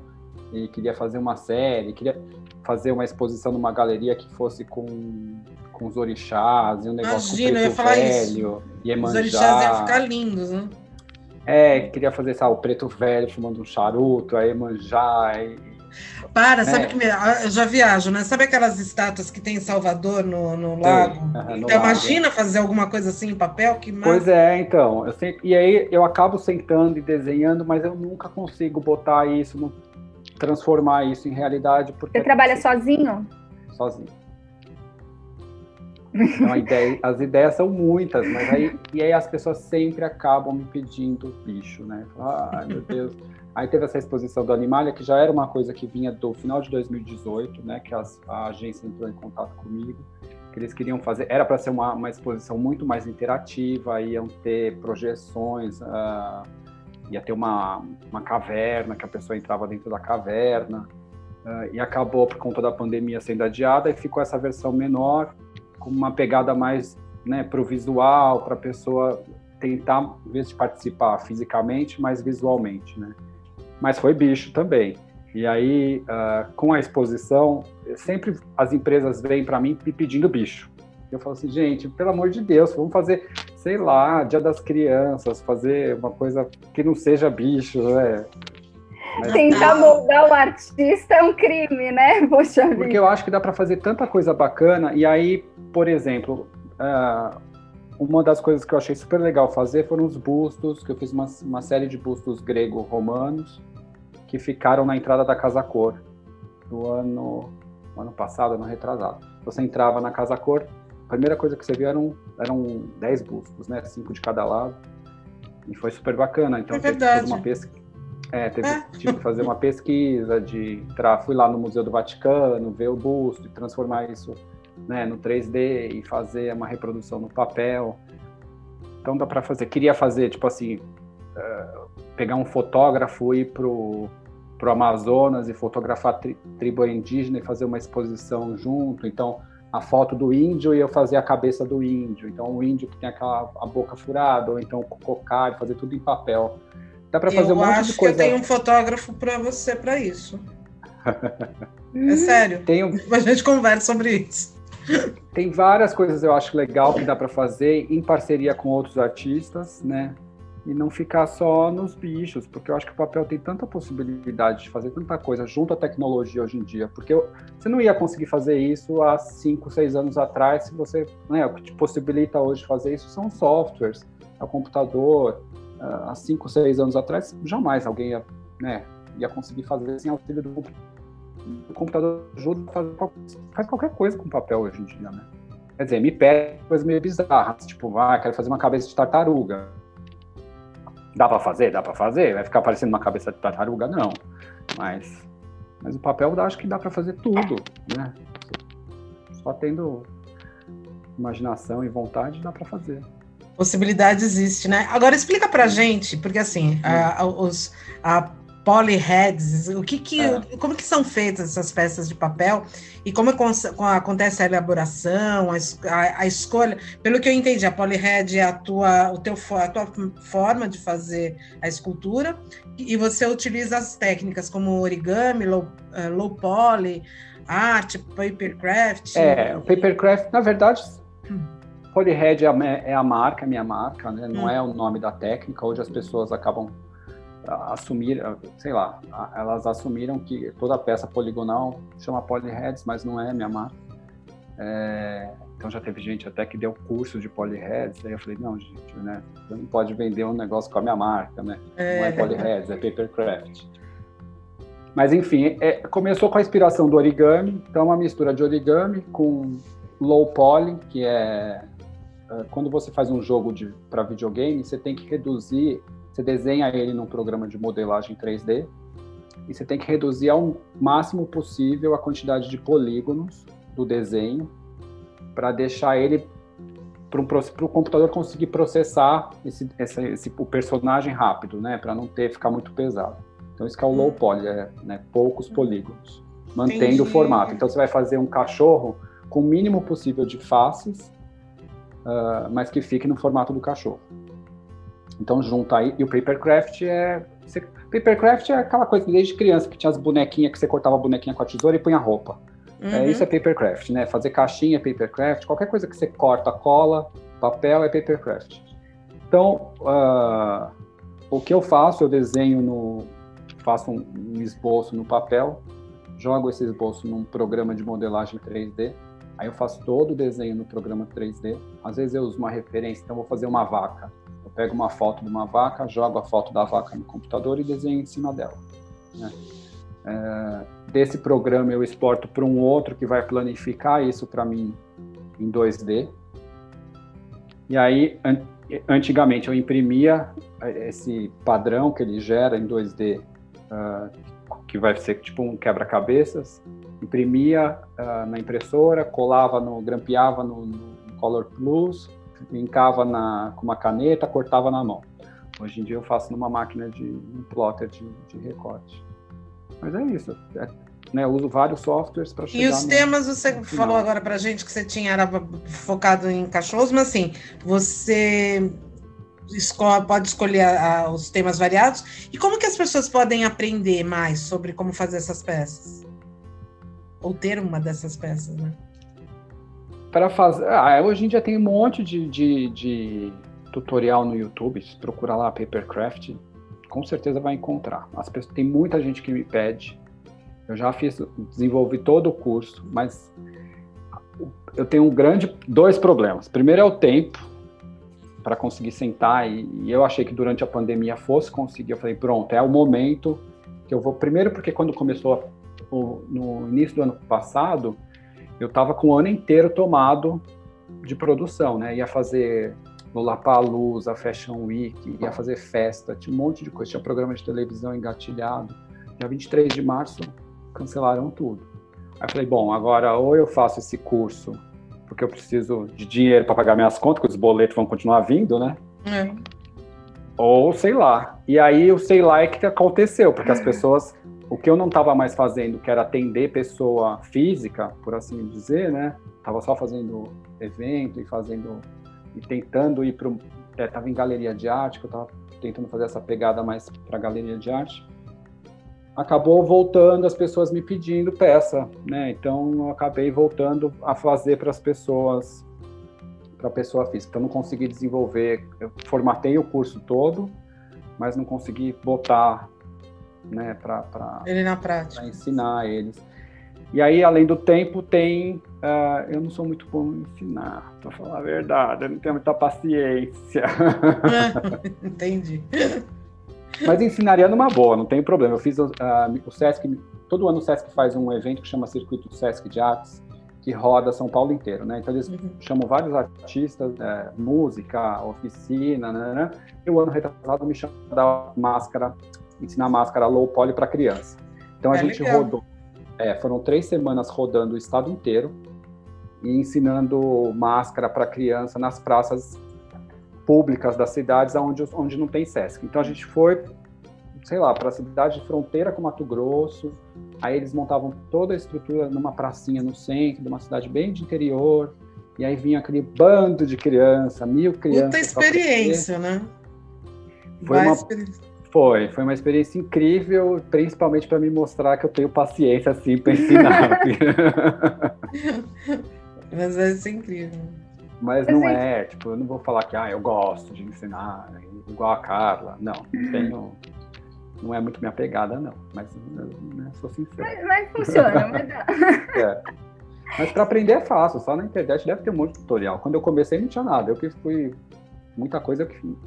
e queria fazer uma série, queria fazer uma exposição numa galeria que fosse com com os orixás, e um negócio Imagina, com o preto velho, e Os orixás iam ficar lindos, né? É, queria fazer, sabe, o preto velho fumando um charuto, a Iemanjá, e... Para, sabe é. que eu já viajo, né? Sabe aquelas estátuas que tem em Salvador, no, no lago? Uhum, então, imagina fazer alguma coisa assim em papel? Que Pois é, então. Eu sempre, e aí eu acabo sentando e desenhando, mas eu nunca consigo botar isso, transformar isso em realidade. Porque Você trabalha sozinho? Sozinho. Então, ideia, as ideias são muitas, mas aí, e aí as pessoas sempre acabam me pedindo bicho, né? Meu Deus. Aí teve essa exposição do Animalia, que já era uma coisa que vinha do final de 2018, né? Que as, a agência entrou em contato comigo, que eles queriam fazer. Era para ser uma, uma exposição muito mais interativa, iam ter projeções, uh, ia ter uma, uma caverna, que a pessoa entrava dentro da caverna. Uh, e acabou, por conta da pandemia, sendo adiada, e ficou essa versão menor, com uma pegada mais né, para o visual, para a pessoa tentar, em vez de participar fisicamente, mas visualmente, né? Mas foi bicho também. E aí, uh, com a exposição, sempre as empresas vêm para mim me pedindo bicho. Eu falo assim, gente, pelo amor de Deus, vamos fazer, sei lá, Dia das Crianças, fazer uma coisa que não seja bicho, né? Mas... Tentar moldar o artista é um crime, né? Poxa vida. Porque eu acho que dá para fazer tanta coisa bacana. E aí, por exemplo, uh, uma das coisas que eu achei super legal fazer foram os bustos, que eu fiz uma, uma série de bustos grego-romanos que ficaram na entrada da Casa Cor do ano, ano passado, ano retrasado. Você entrava na Casa Cor, a primeira coisa que você viu eram, eram 10 bustos, né? Cinco de cada lado. E foi super bacana. Então, é verdade. uma pesquisa é, teve, é. que fazer uma pesquisa de entrar, fui lá no Museu do Vaticano, ver o busto e transformar isso né, no 3D e fazer uma reprodução no papel. Então dá para fazer. Queria fazer, tipo assim, uh, pegar um fotógrafo e ir pro, pro Amazonas e fotografar tri, tribo indígena e fazer uma exposição junto. Então a foto do índio e eu fazer a cabeça do índio. Então o índio que tem aquela a boca furada ou então o cocário, fazer tudo em papel. Dá para fazer eu um monte de coisa. Eu acho que eu tenho um fotógrafo para você para isso. é sério. Tenho... A gente conversa sobre isso. Tem várias coisas eu acho legal que dá para fazer em parceria com outros artistas, né? e não ficar só nos bichos, porque eu acho que o papel tem tanta possibilidade de fazer tanta coisa junto à tecnologia hoje em dia, porque eu, você não ia conseguir fazer isso há 5, 6 anos atrás, se você, né, o que te possibilita hoje fazer isso são softwares, é o computador, há 5, 6 anos atrás, jamais alguém ia, né, ia conseguir fazer sem auxílio do computador. O computador ajuda a fazer faz qualquer coisa com papel hoje em dia, né? Quer dizer, me pede coisas meio bizarras, tipo, ah, quero fazer uma cabeça de tartaruga. Dá para fazer? Dá para fazer? Vai ficar parecendo uma cabeça de tartaruga? Não. Mas, mas o papel acho que dá para fazer tudo, né? Só tendo imaginação e vontade dá para fazer. Possibilidade existe, né? Agora explica pra gente, porque assim, a, os, a polyheads, o que que, é. como que são feitas essas peças de papel e como acontece a elaboração, a, a, a, escolha. Pelo que eu entendi, a polyhead é a tua, o teu, a tua forma de fazer a escultura e você utiliza as técnicas como origami, low, uh, low poly, arte, papercraft. É, o papercraft, na verdade, hum. Polyhead é a, é a marca, a minha marca, né? não hum. é o nome da técnica. Hoje as pessoas acabam assumir, sei lá, elas assumiram que toda peça poligonal chama polyheads, mas não é minha marca. É, então já teve gente até que deu curso de polyheads, aí eu falei, não, gente, né, você não pode vender um negócio com a minha marca, né? É. Não é polyheads, é papercraft. Mas enfim, é, começou com a inspiração do origami, então é uma mistura de origami com low poly, que é, é quando você faz um jogo para videogame, você tem que reduzir você desenha ele num programa de modelagem 3D e você tem que reduzir ao máximo possível a quantidade de polígonos do desenho para deixar ele para o computador conseguir processar esse, esse, esse, o personagem rápido, né? Para não ter ficar muito pesado. Então isso que é o low poly, é, né? poucos polígonos, mantendo Entendi. o formato. Então você vai fazer um cachorro com o mínimo possível de faces, uh, mas que fique no formato do cachorro. Então junta aí. E o papercraft é. Você, papercraft é aquela coisa desde criança que tinha as bonequinhas que você cortava a bonequinha com a tesoura e punha roupa. É, uhum. É, isso é papercraft, né? Fazer caixinha é papercraft, qualquer coisa que você corta, cola, papel é papercraft. Então, uh, o que eu faço, eu desenho no. faço um, um esboço no papel, jogo esse esboço num programa de modelagem 3D. Aí eu faço todo o desenho no programa 3D. Às vezes eu uso uma referência, então vou fazer uma vaca pego uma foto de uma vaca, jogo a foto da vaca no computador e desenho em cima dela. Né? É, desse programa eu exporto para um outro que vai planificar isso para mim em 2D. E aí, an antigamente eu imprimia esse padrão que ele gera em 2D, uh, ah, que vai ser tipo um quebra-cabeças, imprimia uh, na impressora, colava no, grampeava no, no Color Plus, brincava na, com uma caneta, cortava na mão. Hoje em dia eu faço numa máquina de um plotter de, de recorte. Mas é isso. É, né, eu uso vários softwares para chegar. E os temas você falou agora para gente que você tinha era focado em cachorros, mas assim você escolhe, pode escolher a, os temas variados. E como que as pessoas podem aprender mais sobre como fazer essas peças? Ou ter uma dessas peças, né? para fazer. Ah, hoje em dia tem um monte de, de, de, tutorial no YouTube. Se procurar lá Papercraft, com certeza vai encontrar. As pessoas, tem muita gente que me pede. Eu já fiz, desenvolvi todo o curso, mas eu tenho um grande dois problemas. Primeiro é o tempo para conseguir sentar e, e, eu achei que durante a pandemia fosse conseguir. Eu falei pronto, é o momento que eu vou. Primeiro porque quando começou o, no início do ano passado eu estava com o ano inteiro tomado de produção, né? Ia fazer Lollapalooza, Fashion Week, ia fazer festa, tinha um monte de coisa, tinha programa de televisão engatilhado. Dia 23 de março, cancelaram tudo. Aí eu falei, bom, agora ou eu faço esse curso, porque eu preciso de dinheiro para pagar minhas contas, porque os boletos vão continuar vindo, né? É. Ou sei lá. E aí o sei lá é que aconteceu, porque as pessoas o que eu não estava mais fazendo, que era atender pessoa física, por assim dizer, né? Tava só fazendo evento e fazendo e tentando ir para é, em galeria de arte, que eu estava tentando fazer essa pegada mais para galeria de arte. Acabou voltando as pessoas me pedindo peça, né? Então eu acabei voltando a fazer para as pessoas para pessoa física. Então, não consegui desenvolver, eu formatei o curso todo, mas não consegui botar né, para Ele na prática. ensinar eles. E aí, além do tempo, tem. Uh, eu não sou muito bom em ensinar, para falar a verdade, eu não tenho muita paciência. Entendi. Mas ensinaria numa boa, não tem problema. Eu fiz uh, o SESC, todo ano o SESC faz um evento que chama Circuito SESC de Artes, que roda São Paulo inteiro, né? Então eles uhum. chamam vários artistas, é, música, oficina, né, né? E o ano retrasado me chama da máscara, ensinar máscara low poly para criança. Então a é gente legal. rodou, é, foram três semanas rodando o estado inteiro e ensinando máscara para criança nas praças públicas das cidades onde, onde não tem SESC. Então a gente foi, sei lá, para a cidade de fronteira com Mato Grosso, aí eles montavam toda a estrutura numa pracinha no centro de uma cidade bem de interior, e aí vinha aquele bando de criança, mil crianças. Muita experiência, né? Foi uma, foi, foi uma experiência incrível, principalmente para me mostrar que eu tenho paciência assim para ensinar. Mas vai ser incrível. Mas não é, tipo, eu não vou falar que ah, eu gosto de ensinar, igual a Carla. Não, não tenho. Não é muito minha pegada, não. Mas né, sou sincero. Mas, mas funciona, mas dá. É. Mas para aprender é fácil, só na internet deve ter um monte de tutorial. Quando eu comecei não tinha nada, eu que fui. Muita coisa que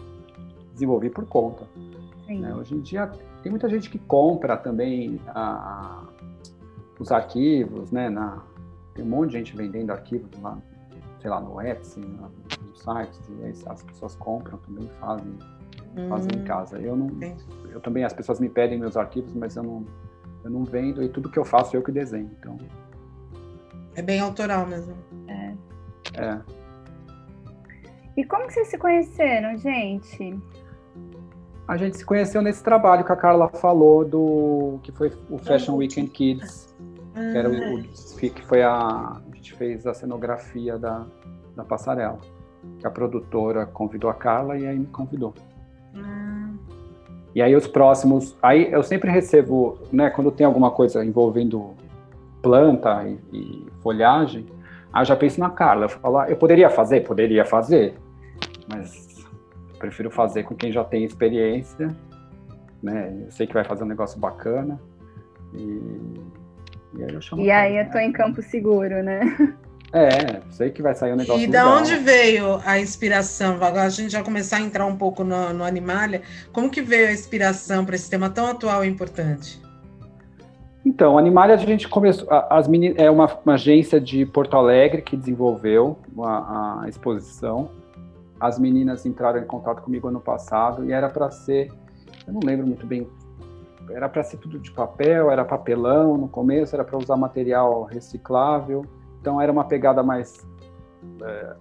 desenvolvi por conta. Né? Hoje em dia tem muita gente que compra também a, os arquivos, né? Na, tem um monte de gente vendendo arquivos lá sei lá, no Etsy, no, no site, e aí as pessoas compram também, fazem, hum, fazem em hum, casa. Eu não, eu também, as pessoas me pedem meus arquivos, mas eu não, eu não vendo e tudo que eu faço eu que desenho, então... É bem autoral mesmo. É. É. E como que vocês se conheceram, gente? A gente se conheceu nesse trabalho que a Carla falou do que foi o Fashion Weekend Kids, que era o, o ah. que foi a gente fez a cenografia da, da passarela. A produtora convidou a Carla e aí me convidou. Hum. E aí os próximos, aí eu sempre recebo, né, quando tem alguma coisa envolvendo planta e, e folhagem, aí eu já penso na Carla, eu falo, ah, eu poderia fazer, poderia fazer, mas prefiro fazer com quem já tem experiência, né, eu sei que vai fazer um negócio bacana e e aí eu chamo. E aí eu tô em campo seguro, né? É, sei que vai sair um negócio. E da onde veio a inspiração? Agora a gente já começar a entrar um pouco no, no Animalia. Como que veio a inspiração para esse tema tão atual e importante? Então, Animalia a gente começou. As meninas, é uma, uma, agência de Porto Alegre que desenvolveu a, a exposição. As meninas entraram em contato comigo ano passado e era para ser, eu não lembro muito bem era para ser tudo de papel, era papelão no começo, era para usar material reciclável, então era uma pegada mais. É,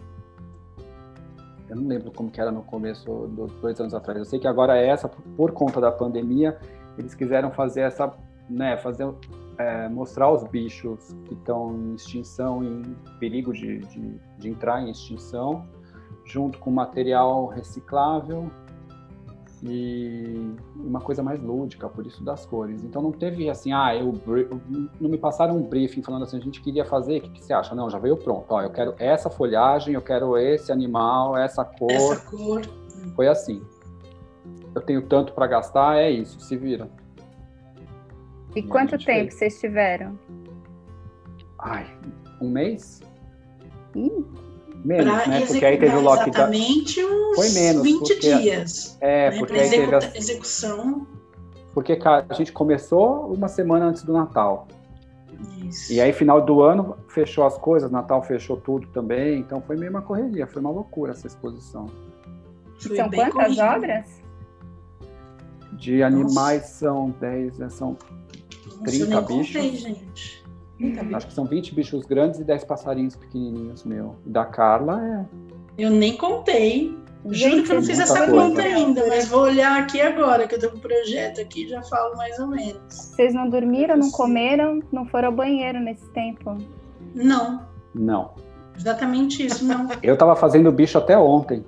eu não lembro como que era no começo, dos dois anos atrás. Eu sei que agora é essa, por conta da pandemia, eles quiseram fazer essa, né, fazer, é, mostrar os bichos que estão em extinção, em perigo de, de, de entrar em extinção, junto com material reciclável e uma coisa mais lúdica, por isso das cores. Então não teve assim, ah, eu, não me passaram um briefing falando assim, a gente queria fazer, o que, que, você acha? Não, já veio pronto. Ó, eu quero essa folhagem, eu quero esse animal, essa cor. Essa cor. Foi assim. Eu tenho tanto para gastar, é isso, se vira. E, e quanto tempo fez. vocês tiveram? Ai, um mês? Ih, Menos, né? Porque aí teve o lockdown. Exatamente uns Foi menos, 20 porque, dias. É, né? porque aí teve a execução. Porque a gente começou uma semana antes do Natal. Isso. E aí, final do ano, fechou as coisas, Natal fechou tudo também. Então foi meio uma correria, foi uma loucura essa exposição. Foi são quantas corrido. obras? De animais Nossa. são 10, né? são 30 bichos. Contei, gente. Acho que são 20 bichos grandes e 10 passarinhos pequenininhos, meu. Da Carla é. Eu nem contei. Juro que eu não fiz essa coisa. conta ainda, mas vou olhar aqui agora, que eu tô com o projeto aqui já falo mais ou menos. Vocês não dormiram, não comeram, não foram ao banheiro nesse tempo? Não. Não. Exatamente isso, não. eu tava fazendo bicho até ontem.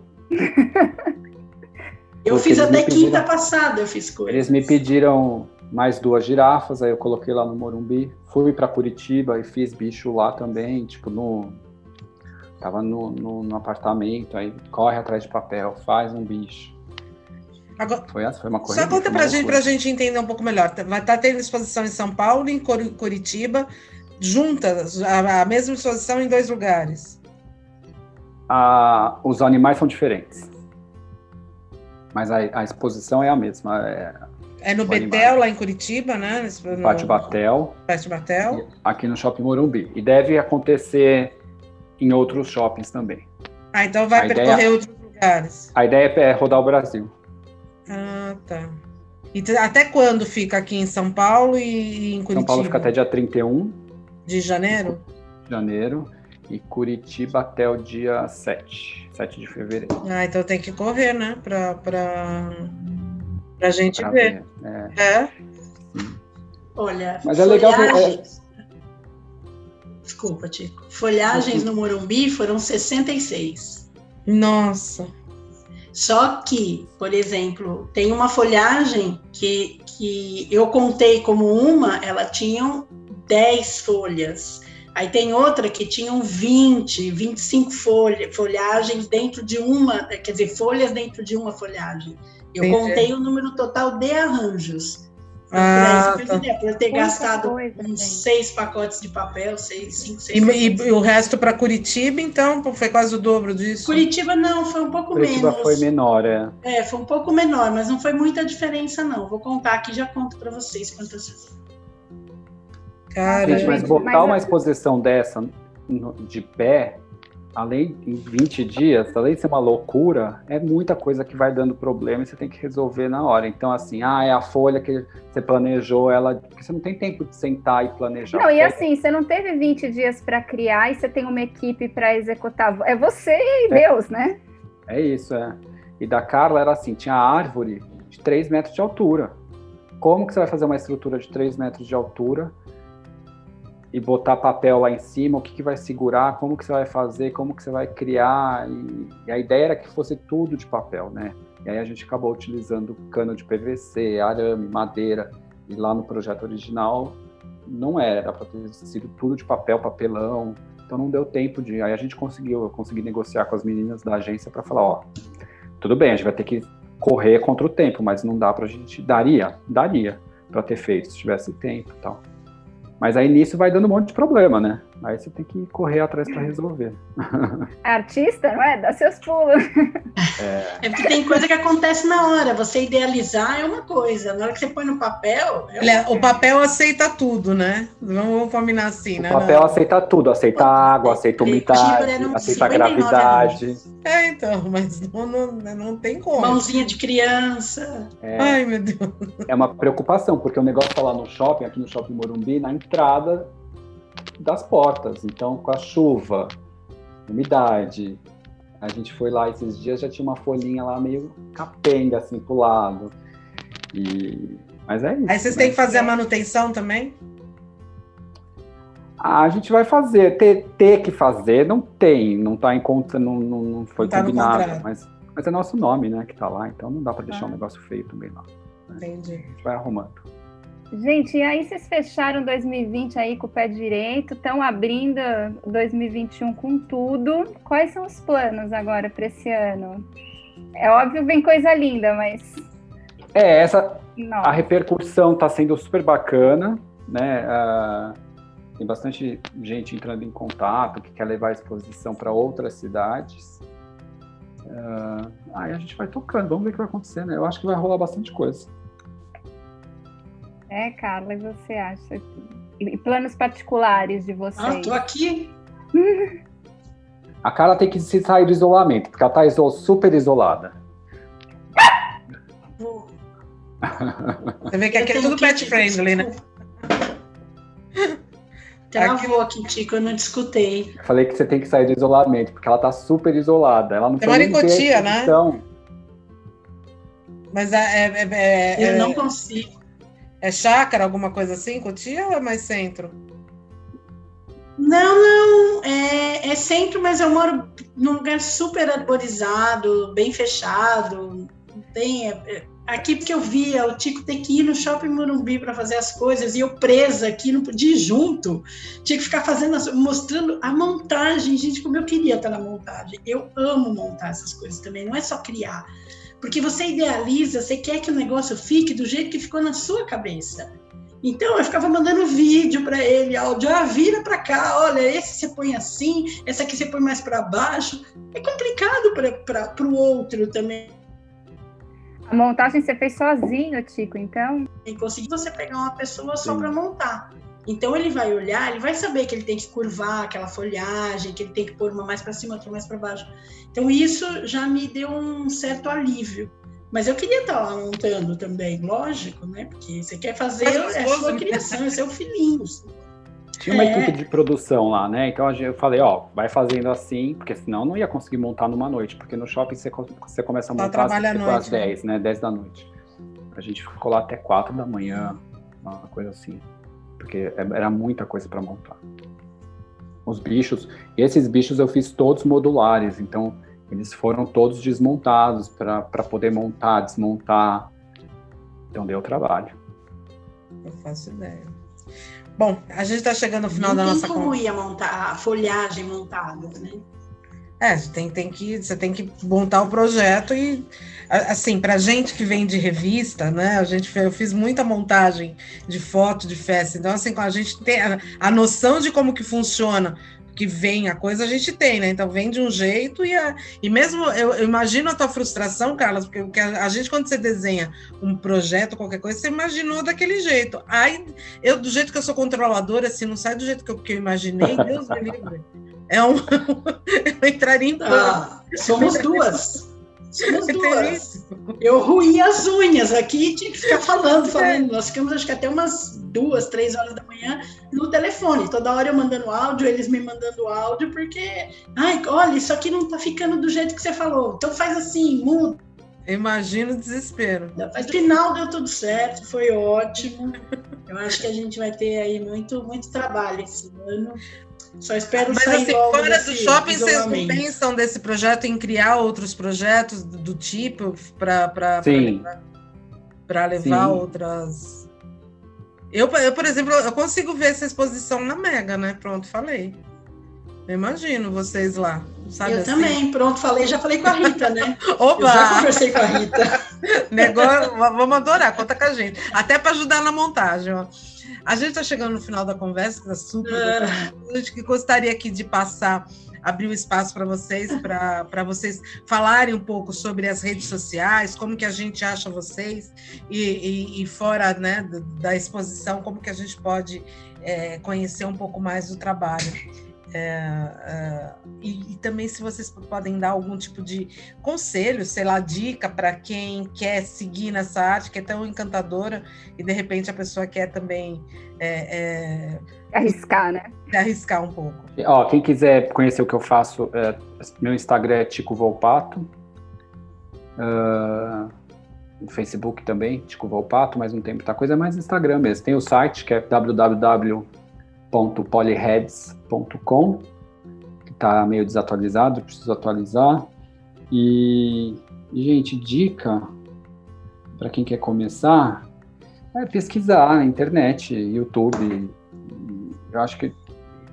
eu fiz até quinta passada, eu fiz coisas. Eles me pediram mais duas girafas, aí eu coloquei lá no Morumbi. Fui para Curitiba e fiz bicho lá também, tipo no Tava no, no, no, apartamento, aí corre atrás de papel, faz um bicho. Agora, foi essa, foi uma coisa. Só conta pra gente, pra gente entender um pouco melhor. Vai estar tá tendo exposição em São Paulo e em Curitiba, juntas, a, a mesma exposição em dois lugares. Ah, os animais são diferentes. Mas a, a exposição é a mesma. É, é no Betel, lá em Curitiba, né? No Pátio Batel. Pátio Batel. Aqui no Shopping Morumbi. E deve acontecer em outros shoppings também. Ah, então vai a percorrer ideia, outros lugares. A ideia é rodar o Brasil. Ah, tá. E até quando fica aqui em São Paulo e, em Curitiba? São Paulo fica até dia 31. De janeiro? Janeiro. E Curitiba até o dia 7. 7 de fevereiro. Ah, então tem que correr, né? Pra, pra, pra gente pra ver. ver. É. é. Olha, Mas é legal que, é... Desculpa, Tico. Folhagens no Morumbi foram 66. Nossa. Só que, por exemplo, tem uma folhagem que, que eu contei como uma, ela tinha 10 folhas. Aí tem outra que tinham 20, 25 folha, folhagens dentro de uma, quer dizer, folhas dentro de uma folhagem. Eu Entendi. contei o número total de arranjos. Ah, tá. Por eu ter Muita gastado coisa, uns gente. seis pacotes de papel, seis, cinco, seis. E, e o resto para Curitiba, então, foi quase o dobro disso? Curitiba não, foi um pouco Curitiba menos. foi menor, é. É, foi um pouco menor, mas não foi muita diferença, não. Vou contar aqui, já conto para vocês quantas. Cara, gente, mas botar mas... uma exposição dessa de pé além em 20 dias, além de ser uma loucura, é muita coisa que vai dando problema e você tem que resolver na hora. Então, assim, ah, é a folha que você planejou, ela. Porque você não tem tempo de sentar e planejar. Não, e assim, você não teve 20 dias para criar e você tem uma equipe para executar. É você e é. Deus, né? É isso, é. E da Carla era assim: tinha árvore de 3 metros de altura. Como que você vai fazer uma estrutura de 3 metros de altura? E botar papel lá em cima, o que, que vai segurar, como que você vai fazer, como que você vai criar. E, e, a ideia era que fosse tudo de papel, né? E aí a gente acabou utilizando cano de PVC, arame, madeira. E lá no projeto original não era, era para ter sido tudo de papel, papelão. Então não deu tempo de. Aí a gente conseguiu, eu consegui negociar com as meninas da agência para falar, ó, tudo bem, a gente vai ter que correr contra o tempo, mas não dá para a gente. Daria, daria para ter feito se tivesse tempo e tal. Mas aí nisso vai dando um monte de problema, né? Aí você tem que correr atrás para resolver. Artista, não é? Dá seus pulos. É. é. porque tem coisa que acontece na hora. Você idealizar é uma coisa. Na hora que você põe no papel. É o papel aceita tudo, né? Vamos combinar assim, o né? O papel não. aceita tudo. Aceita água, aceita umidade, aceita gravidade. É, então, mas não, não, não tem como. Mãozinha de criança. É, Ai, meu Deus. É uma preocupação, porque o negócio tá lá no shopping, aqui no shopping Morumbi, na entrada das portas. Então, com a chuva, umidade, a gente foi lá esses dias, já tinha uma folhinha lá meio capenga, assim, pro lado. E... Mas é isso. Aí vocês né? têm que fazer a manutenção também? a gente vai fazer, ter, ter que fazer, não tem, não está em conta, não, não, não foi tá combinado, mas, mas é nosso nome, né, que está lá, então não dá para deixar ah. um negócio feio também lá. Né? Entendi. A gente vai arrumando. Gente, e aí vocês fecharam 2020 aí com o pé direito, estão abrindo 2021 com tudo. Quais são os planos agora para esse ano? É óbvio, vem coisa linda, mas. É, essa. Nossa. A repercussão está sendo super bacana, né? Uh, tem bastante gente entrando em contato que quer levar a exposição para outras cidades. Uh, aí a gente vai tocando, vamos ver o que vai acontecer, né? Eu acho que vai rolar bastante coisa. É, Carla, e você acha? E planos particulares de vocês? Ah, tô aqui. A Carla tem que se sair do isolamento, porque ela tá super isolada. Você vê que aqui é tudo pet friendly, né? Travou aqui, Tico, eu não te escutei. Eu falei que você tem que sair do isolamento, porque ela tá super isolada. Ela não Você mora em Cotia, né? Mas é, é, é, Eu é, não consigo. É chácara, alguma coisa assim, Cotia ou é mais centro? Não, não, é, é centro, mas eu moro num lugar super arborizado, bem fechado. tem. É, é, aqui porque eu via o Tico ter que ir no shopping Morumbi para fazer as coisas e eu presa aqui, não podia ir junto. Tinha que ficar fazendo, mostrando a montagem, gente, como eu queria estar na montagem. Eu amo montar essas coisas também, não é só criar. Porque você idealiza, você quer que o negócio fique do jeito que ficou na sua cabeça. Então eu ficava mandando vídeo para ele, áudio, ah, vira para cá, olha, esse você põe assim, esse aqui você põe mais para baixo. É complicado para o outro também. A montagem você fez sozinho, Tico, então? E conseguir você pegar uma pessoa só para montar. Então ele vai olhar, ele vai saber que ele tem que curvar aquela folhagem, que ele tem que pôr uma mais para cima, outra mais para baixo. Então isso já me deu um certo alívio. Mas eu queria estar lá montando também, lógico, né? Porque você quer fazer é a sua criação, é seu filhinho. Tinha uma é. equipe de produção lá, né? Então eu falei, ó, vai fazendo assim, porque senão eu não ia conseguir montar numa noite, porque no shopping você, você começa a montar às, 10, né? 10 da noite. A gente ficou lá até 4 da manhã, uma coisa assim porque é, era muita coisa para montar. Os bichos, esses bichos eu fiz todos modulares, então eles foram todos desmontados para poder montar, desmontar. Então deu trabalho. Eu faço ideia. Bom, a gente está chegando no final Não da nossa conversa. como ia montar a folhagem montada, né? É, tem, tem que, você tem que montar o projeto e, assim, para gente que vem de revista, né? A gente, eu fiz muita montagem de foto de festa, então, assim, a gente tem a, a noção de como que funciona que vem a coisa, a gente tem, né? Então vem de um jeito e, a, e mesmo eu, eu, imagino a tua frustração, Carlos, porque, a, a, gente, quando você desenha um projeto, qualquer coisa, você imaginou daquele jeito. Aí eu, do jeito que eu sou controladora, assim, não sai do jeito que eu, que eu imaginei, Deus me livre. É um. eu entraria em ah, Somos duas. Somos duas. Eu ruí as unhas aqui e tinha que ficar falando, falando. Nós ficamos acho que até umas duas, três horas da manhã no telefone. Toda hora eu mandando áudio, eles me mandando áudio, porque. Ai, olha, isso aqui não tá ficando do jeito que você falou. Então faz assim, muda. Imagino o desespero. Mas no final deu tudo certo, foi ótimo. Eu acho que a gente vai ter aí muito, muito trabalho esse ano. Só espero Mas sair assim, fora do shopping, vocês não pensam desse projeto em criar outros projetos do, tipo para levar, levar Sim. outras. Eu, eu, por exemplo, eu consigo ver essa exposição na Mega, né? Pronto, falei. Eu imagino vocês lá. Sabe eu assim? também, pronto, falei, já falei com a Rita, né? Opa! Eu já conversei com a Rita. Negócio, vamos adorar, conta com a gente. Até para ajudar na montagem, ó. A gente está chegando no final da conversa, que está super. A gente gostaria aqui de passar, abrir o um espaço para vocês, para vocês falarem um pouco sobre as redes sociais, como que a gente acha vocês, e, e, e fora né, da exposição, como que a gente pode é, conhecer um pouco mais do trabalho. É, é, e, e, também se vocês podem dar algum tipo de conselho, sei lá, dica para quem quer seguir nessa arte que é tão encantadora e de repente a pessoa quer também é, é arriscar, né? Arriscar um pouco. Ó, quem quiser conhecer o que eu faço, é, meu Instagram é Tico Volpato. Uh, no Facebook também, Tico Volpato, mas não tem muita coisa, é mais Instagram mesmo. Tem o site que é www www.polyheads.com, que está meio desatualizado, preciso atualizar. E, gente, dica para quem quer começar é pesquisar na internet, YouTube. Eu acho que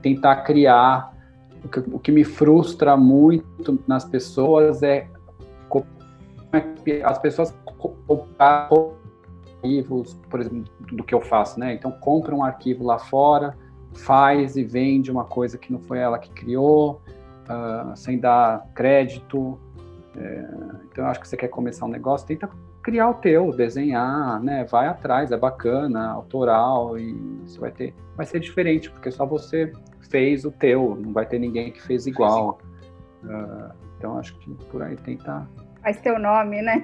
tentar criar. O que, o que me frustra muito nas pessoas é as pessoas comprar arquivos, por exemplo, do que eu faço, né? Então, compra um arquivo lá fora, faz e vende uma coisa que não foi ela que criou, uh, sem dar crédito. É, então, acho que você quer começar um negócio, tenta criar o teu, desenhar, né? Vai atrás, é bacana, autoral e você vai ter, vai ser diferente porque só você fez o teu, não vai ter ninguém que fez igual. Uh, então, acho que por aí tenta. Faz teu nome, né?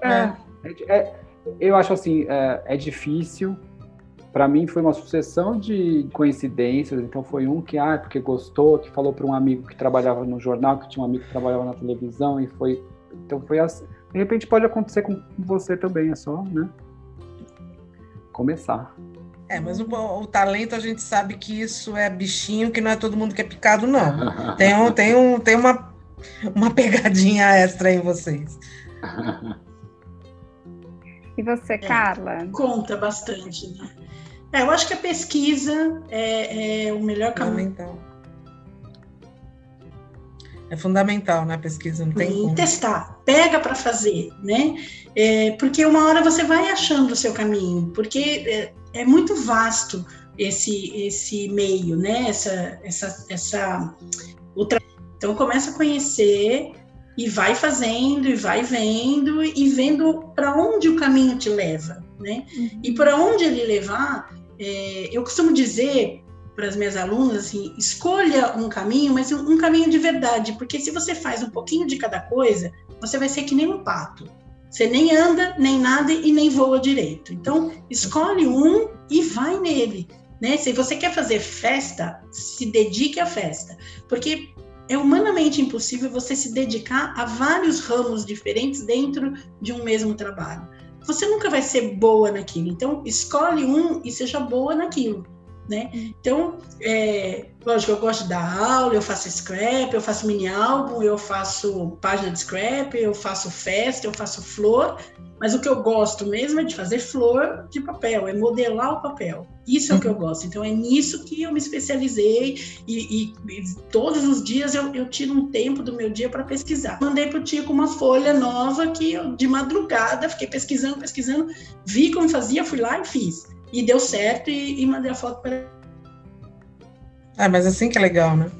É, é, é, eu acho assim, é, é difícil, para mim foi uma sucessão de coincidências. Então foi um que, ah, porque gostou, que falou para um amigo que trabalhava no jornal, que tinha um amigo que trabalhava na televisão e foi. Então foi assim. De repente pode acontecer com você também, é só, né? Começar. É, mas o, o, talento a gente sabe que isso é bichinho, que não é todo mundo que é picado, não. Tem, um, tem, um, tem uma, uma pegadinha extra em vocês. E você, é, Carla? Conta bastante, né? É, eu acho que a pesquisa é, é o melhor caminho. Fundamental. É fundamental, né, a pesquisa, não tem e como. testar, pega para fazer, né? É, porque uma hora você vai achando o seu caminho, porque é, é muito vasto esse esse meio, né? Essa essa essa outra. Então começa a conhecer e vai fazendo e vai vendo e vendo para onde o caminho te leva, né? Uhum. E para onde ele levar, é, eu costumo dizer para as minhas alunas assim, escolha um caminho, mas um, um caminho de verdade, porque se você faz um pouquinho de cada coisa, você vai ser que nem um pato. Você nem anda, nem nada e nem voa direito. Então, escolhe um e vai nele. Né? Se você quer fazer festa, se dedique à festa. Porque é humanamente impossível você se dedicar a vários ramos diferentes dentro de um mesmo trabalho. Você nunca vai ser boa naquilo. Então, escolhe um e seja boa naquilo. Né? Então, é, lógico, eu gosto de dar aula, eu faço scrap, eu faço mini álbum, eu faço página de scrap, eu faço festa, eu faço flor, mas o que eu gosto mesmo é de fazer flor de papel, é modelar o papel. Isso é o que eu uhum. gosto. Então é nisso que eu me especializei e, e, e todos os dias eu, eu, tiro um tempo do meu dia para pesquisar. Mandei para o Tico uma folha nova que eu, de madrugada, fiquei pesquisando, pesquisando, vi como fazia, fui lá e fiz. E deu certo e, e mandei a foto para Ah, mas assim que é legal, né?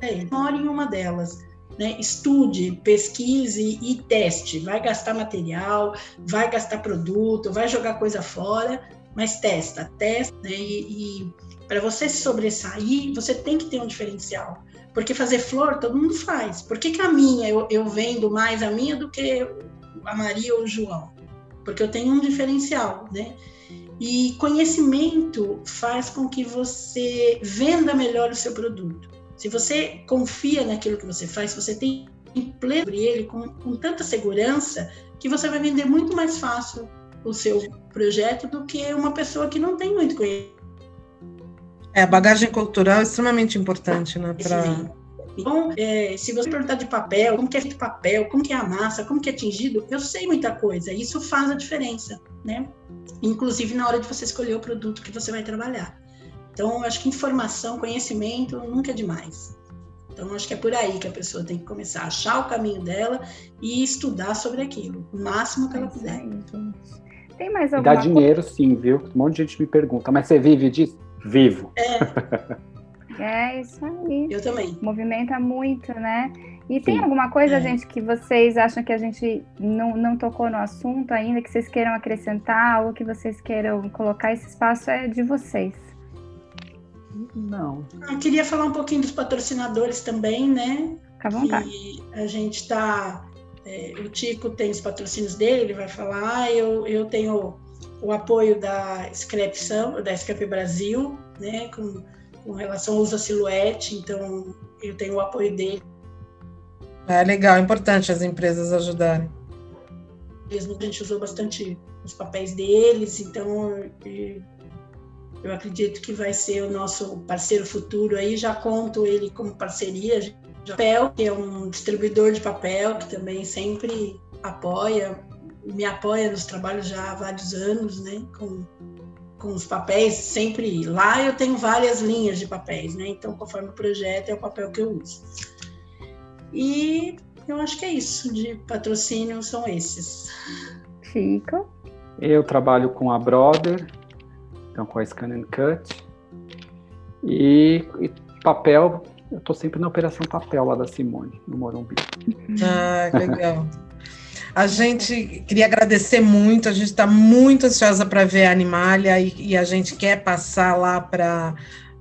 É, mora em uma delas né? Estude, pesquise e teste. Vai gastar material, vai gastar produto, vai jogar coisa fora, mas testa, testa, né? E, e para você se sobressair, você tem que ter um diferencial. Porque fazer flor todo mundo faz. Por que, que a minha eu, eu vendo mais a minha do que a Maria ou o João? Porque eu tenho um diferencial, né? E conhecimento faz com que você venda melhor o seu produto. Se você confia naquilo que você faz, você tem pleno sobre ele com, com tanta segurança que você vai vender muito mais fácil o seu projeto do que uma pessoa que não tem muito conhecimento. É, a bagagem cultural é extremamente importante, né? Pra... Então, é, se você perguntar de papel, como que é feito papel, como que é a massa, como que é atingido, eu sei muita coisa. Isso faz a diferença, né? Inclusive na hora de você escolher o produto que você vai trabalhar. Então, acho que informação, conhecimento nunca é demais. Então, acho que é por aí que a pessoa tem que começar a achar o caminho dela e estudar sobre aquilo, o máximo que ela puder. Tem mais alguma Dá dinheiro, sim, viu? Um monte de gente me pergunta, mas você vive disso? Vivo. É. é isso aí. Eu também. Movimenta muito, né? E Sim. tem alguma coisa, é. gente, que vocês acham que a gente não, não tocou no assunto ainda, que vocês queiram acrescentar, ou que vocês queiram colocar? Esse espaço é de vocês. Não. Eu queria falar um pouquinho dos patrocinadores também, né? Fica à vontade. Que a gente está. É, o Tico tem os patrocínios dele, ele vai falar. Eu, eu tenho o apoio da Scrap São, da Scrap Brasil, né? Com, com relação ao uso da silhuete, então eu tenho o apoio dele. É legal, é importante as empresas ajudarem. Mesmo a gente usou bastante os papéis deles, então eu acredito que vai ser o nosso parceiro futuro aí, já conto ele como parceria. Papel, que é um distribuidor de papel, que também sempre apoia, me apoia nos trabalhos já há vários anos, né? Com, com os papéis, sempre lá eu tenho várias linhas de papéis, né? Então, conforme o projeto, é o papel que eu uso. E eu acho que é isso, de patrocínio são esses. Fica. Eu trabalho com a Brother, então com a Scan and Cut. E, e papel, eu estou sempre na operação papel lá da Simone, no Morumbi. Ah, legal. A gente queria agradecer muito, a gente está muito ansiosa para ver a Animalia e, e, a gente quer passar lá para.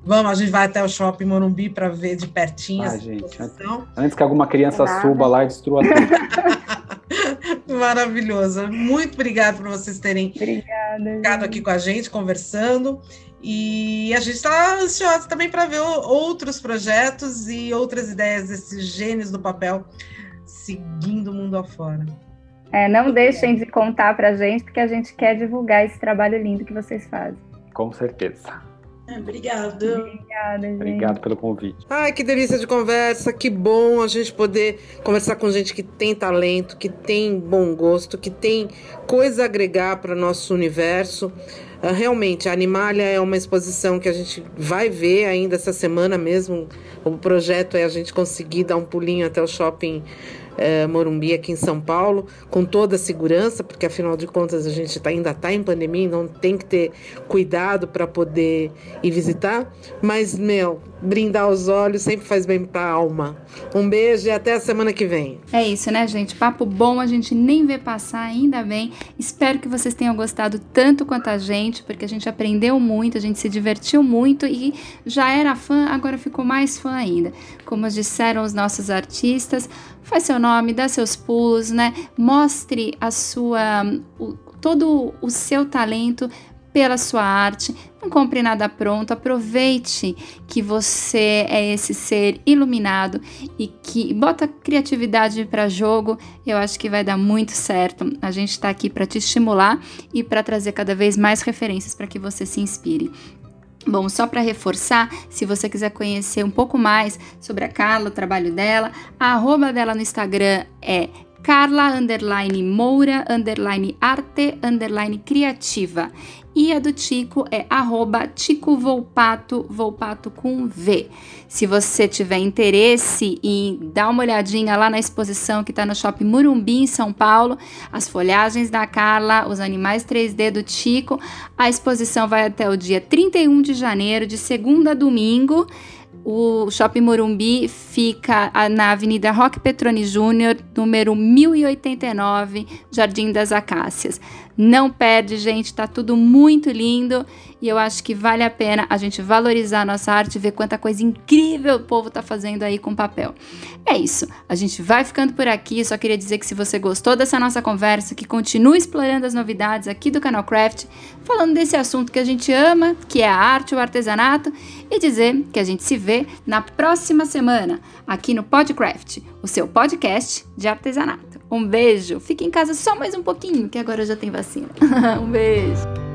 Vamos, a gente vai até o shopping Morumbi para ver de pertinho ah, gente, antes, antes, que alguma criança é suba lá e destrua tudo. Maravilhoso. Muito obrigada por vocês terem Obrigada, ficado aqui com a gente, conversando. E a gente está ansiosa também para ver outros projetos e outras ideias desses gênios do papel seguindo o mundo afora. É, não deixem de contar para a gente, porque a gente quer divulgar esse trabalho lindo que vocês fazem. Com certeza. Obrigado. Obrigada, gente. Obrigado pelo convite. Ai, que delícia de conversa, que bom a gente poder conversar com gente que tem talento, que tem bom gosto, que tem coisa a agregar para o nosso universo. Uh, realmente, a Animalia é uma exposição que a gente vai ver ainda essa semana mesmo. O projeto é a gente conseguir dar um pulinho até o shopping é, Morumbi aqui em São Paulo, com toda a segurança, porque afinal de contas a gente tá, ainda está em pandemia, então tem que ter cuidado para poder ir visitar. Mas, meu, brindar os olhos sempre faz bem para a alma. Um beijo e até a semana que vem. É isso, né, gente? Papo bom, a gente nem vê passar, ainda bem. Espero que vocês tenham gostado tanto quanto a gente, porque a gente aprendeu muito, a gente se divertiu muito e já era fã, agora ficou mais fã ainda. Como disseram os nossos artistas, faz seu nome, dá seus pulos, né? Mostre a sua o, todo o seu talento pela sua arte. Não compre nada pronto, aproveite que você é esse ser iluminado e que bota criatividade para jogo. Eu acho que vai dar muito certo. A gente está aqui para te estimular e para trazer cada vez mais referências para que você se inspire. Bom, só para reforçar, se você quiser conhecer um pouco mais sobre a Carla, o trabalho dela, a arroba dela no Instagram é Carla underline Moura underline arte underline criativa. E a do Tico é arroba Tico Volpato, Volpato com V. Se você tiver interesse em dar uma olhadinha lá na exposição que está no Shopping Murumbi, em São Paulo, as folhagens da Carla, os animais 3D do Tico, a exposição vai até o dia 31 de janeiro, de segunda a domingo. O Shopping Morumbi fica na Avenida Roque Petroni Júnior, número 1089, Jardim das Acácias. Não perde, gente, tá tudo muito lindo e eu acho que vale a pena a gente valorizar a nossa arte ver quanta coisa incrível o povo tá fazendo aí com papel. É isso, a gente vai ficando por aqui. Só queria dizer que se você gostou dessa nossa conversa, que continue explorando as novidades aqui do canal Craft, falando desse assunto que a gente ama, que é a arte, o artesanato, e dizer que a gente se vê na próxima semana aqui no Podcraft, o seu podcast de artesanato. Um beijo. Fique em casa só mais um pouquinho, que agora já tem vacina. um beijo.